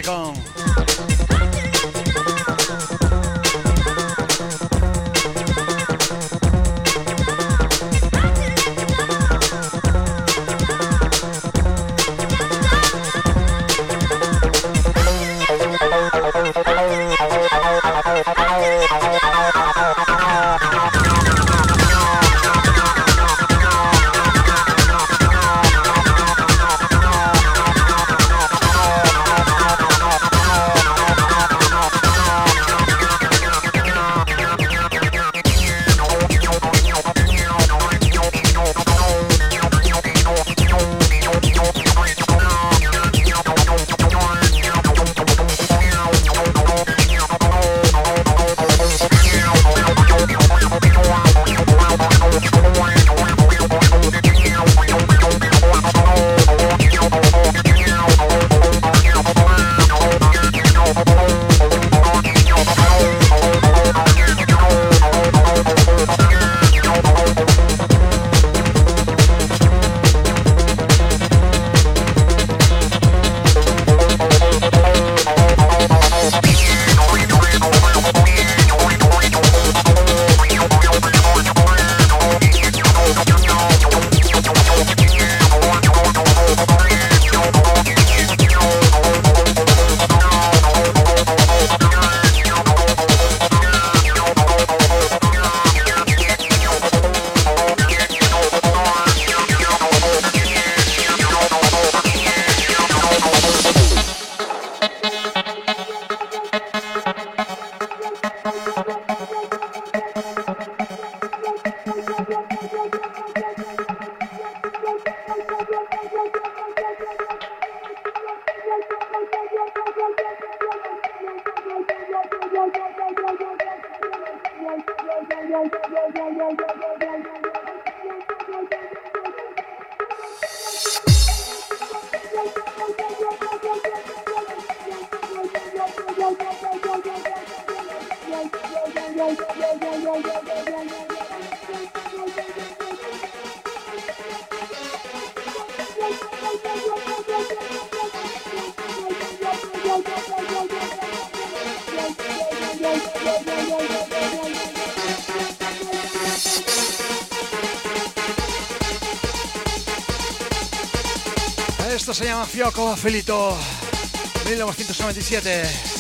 Vaya Felito 1997.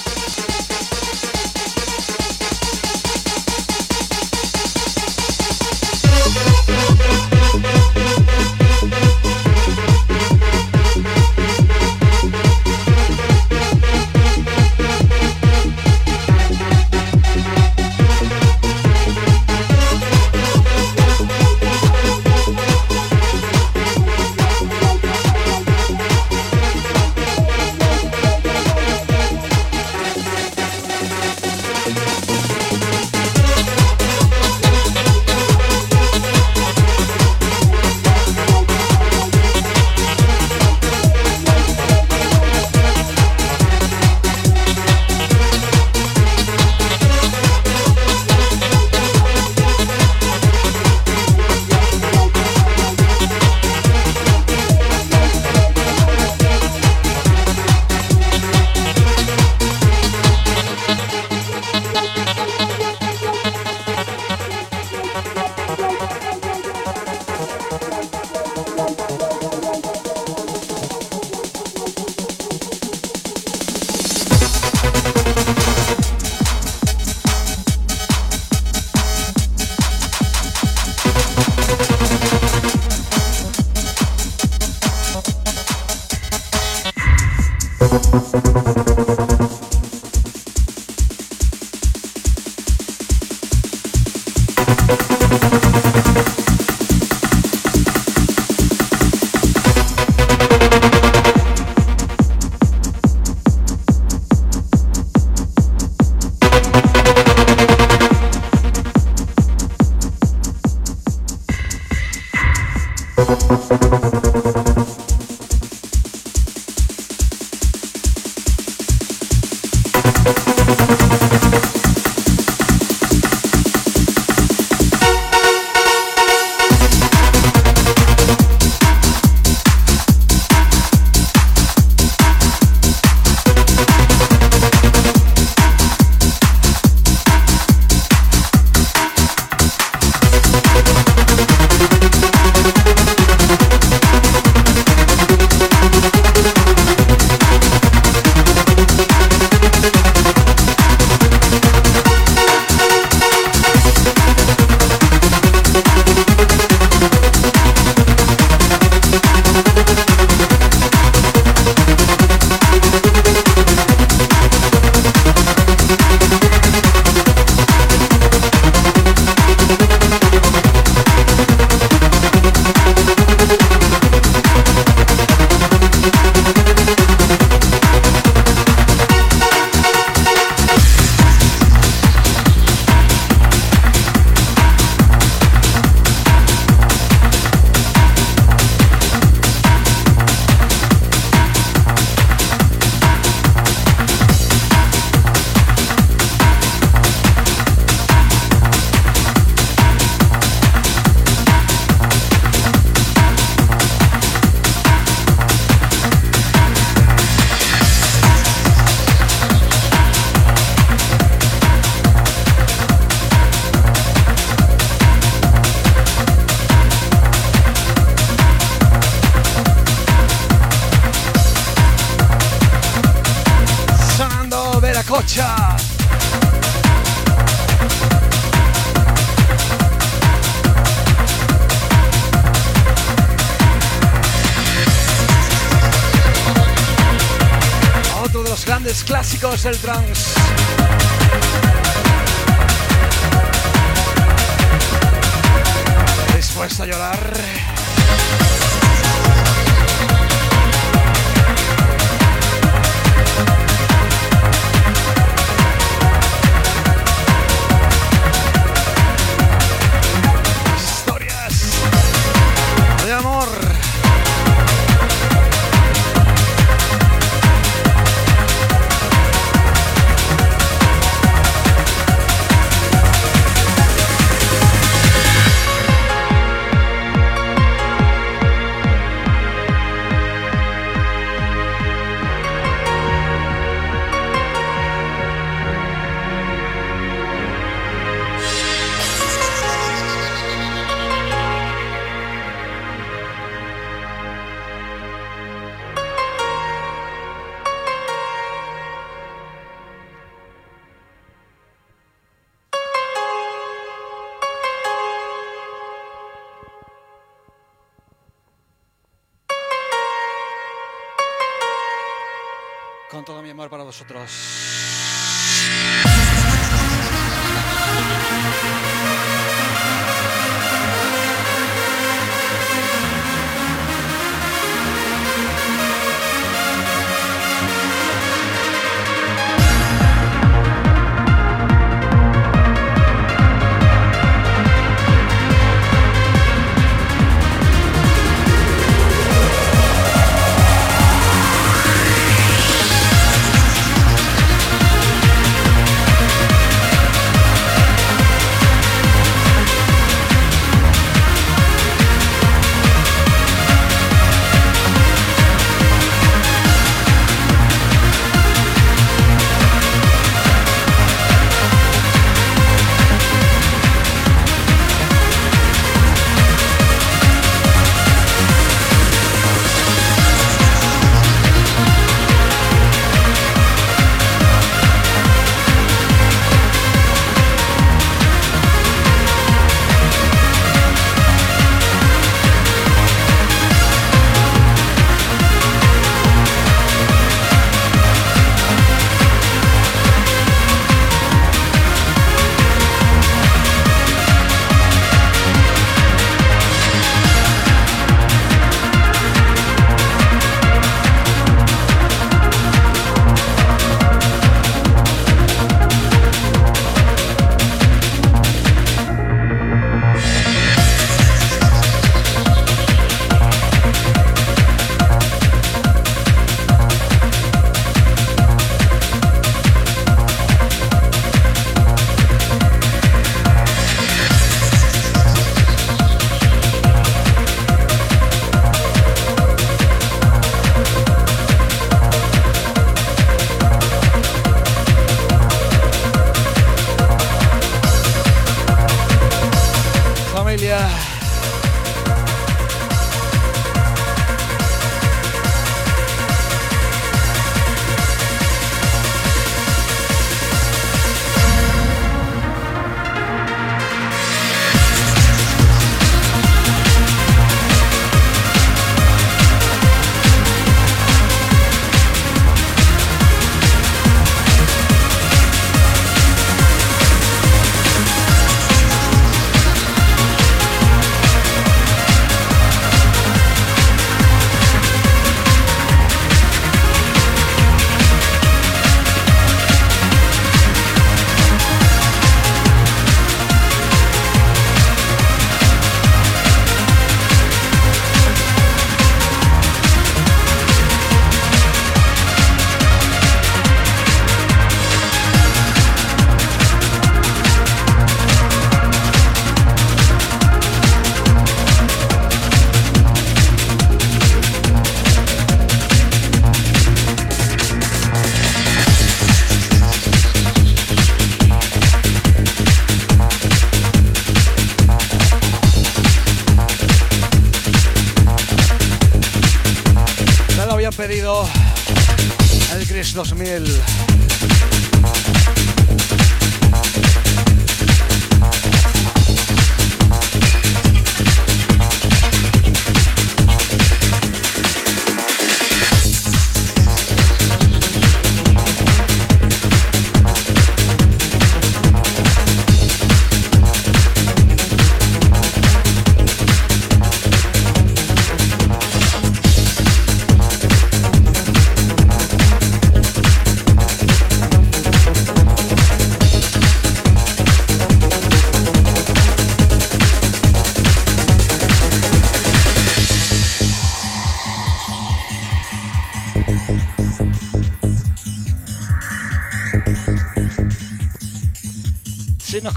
El Chris 2000.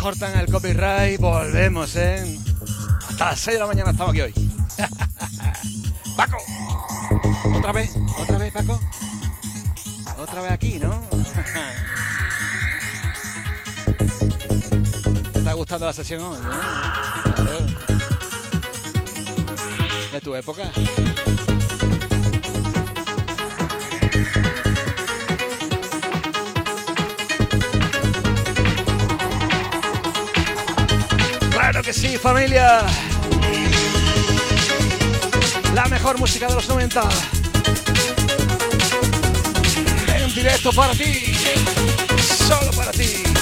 Cortan el copyright, volvemos, ¿eh? Hasta las 6 de la mañana estamos aquí hoy. Paco. Otra vez, otra vez, Paco. Otra vez aquí, ¿no? ¿Te está gustando la sesión hoy? ¿no? De tu época. Sí, familia. La mejor música de los 90. En directo para ti. Solo para ti.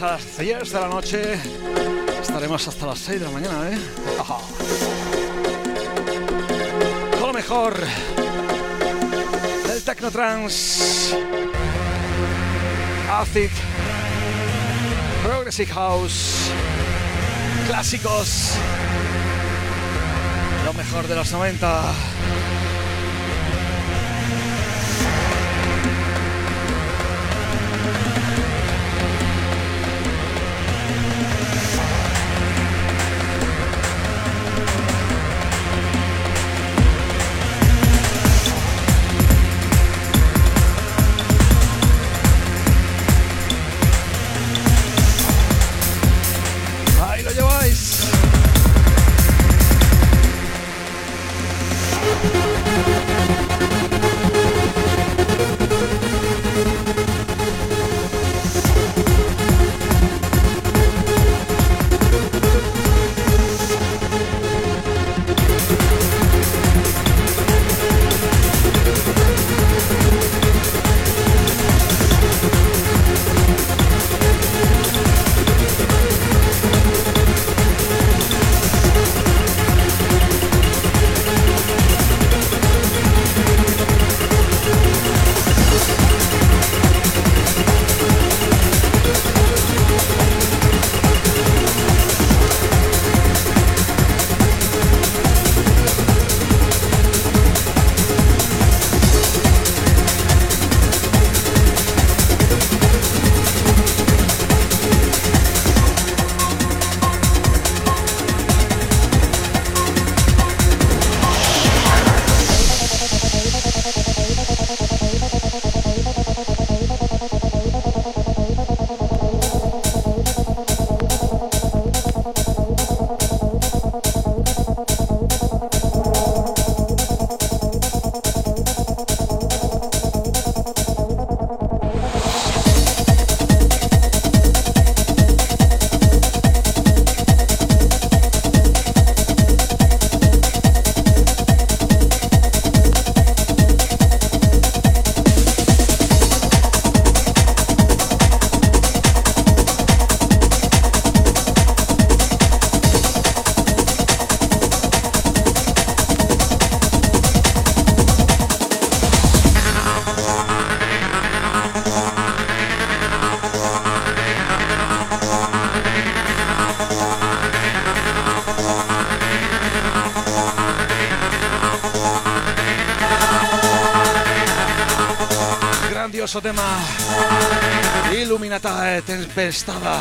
A las 10 de la noche. Estaremos hasta las 6 de la mañana, ¿eh? Con lo mejor del Technotrans, Acid, Progressive House, clásicos, lo mejor de los 90. Maravilloso tema. Iluminata tempestada.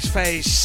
Manuel Top Aziz Face.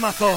まそう。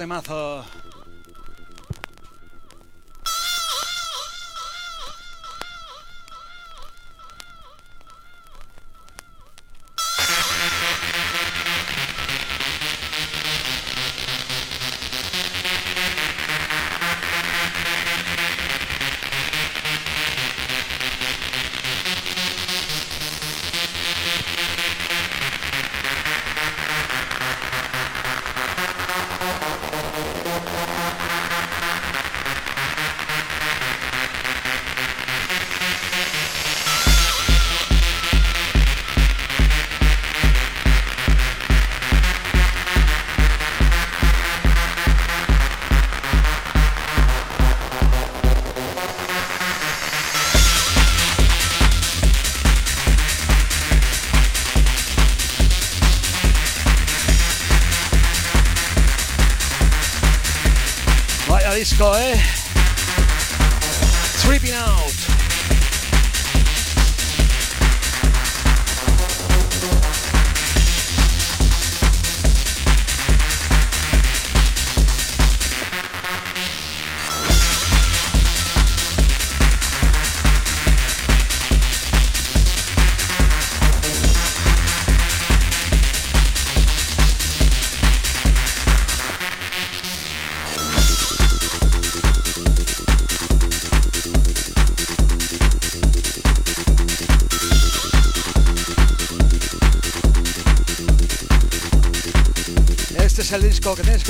Temazo. Vaya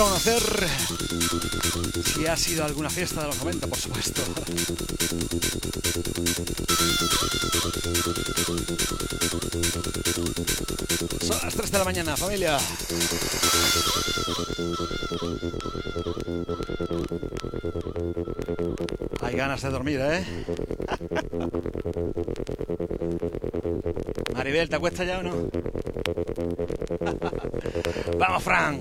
conocer si ha sido alguna fiesta de los 90, por supuesto. Son las 3 de la mañana, familia. Hay ganas de dormir, ¿eh? Maribel, ¿te acuestas ya o no? Vamos, Fran.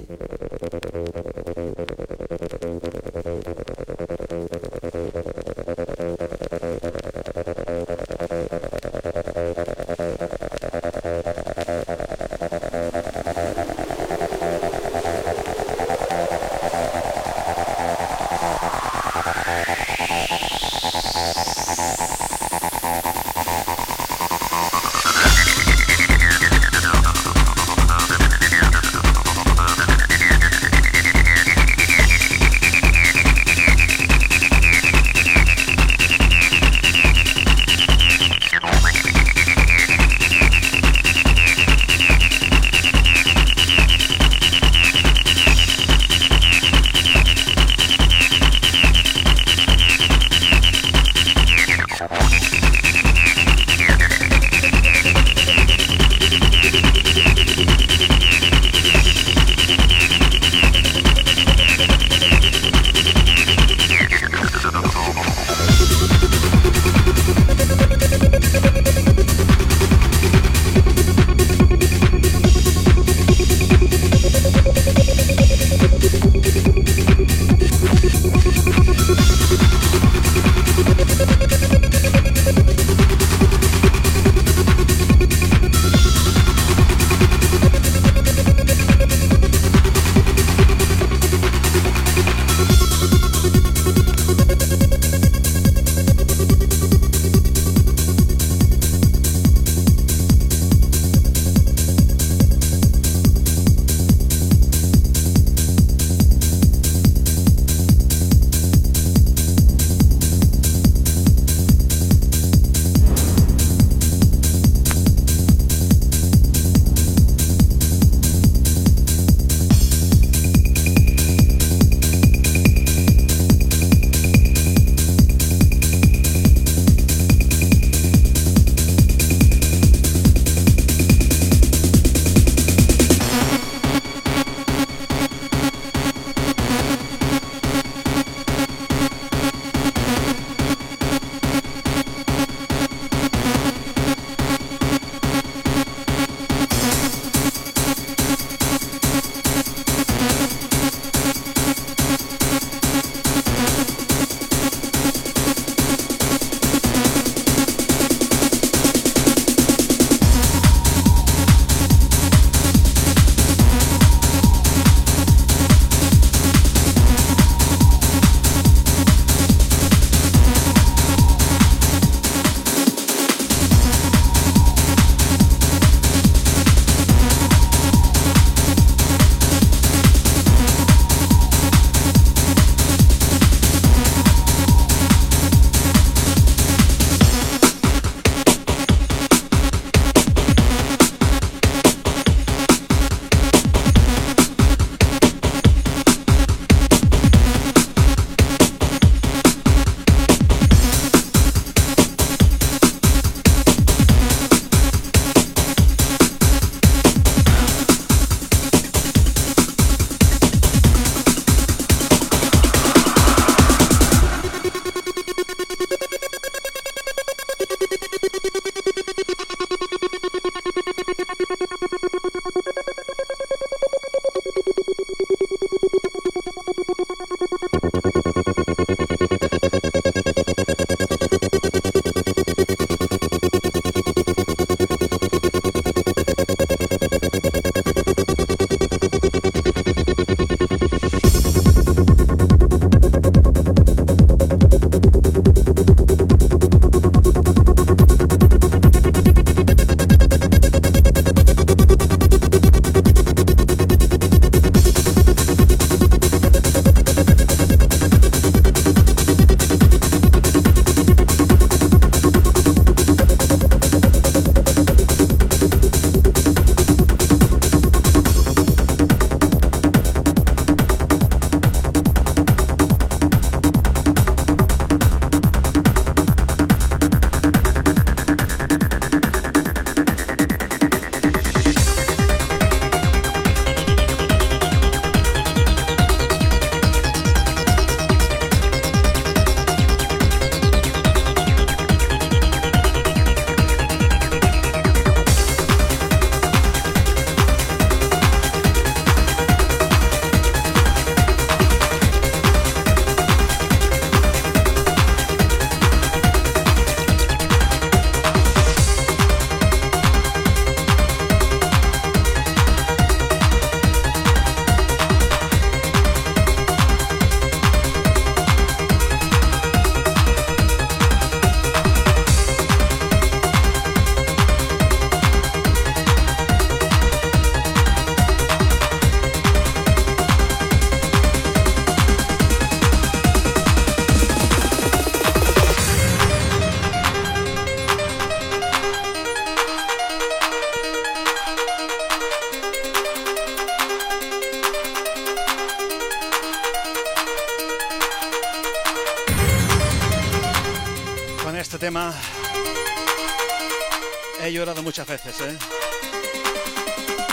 Veces, ¿eh?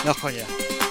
No joya. familia.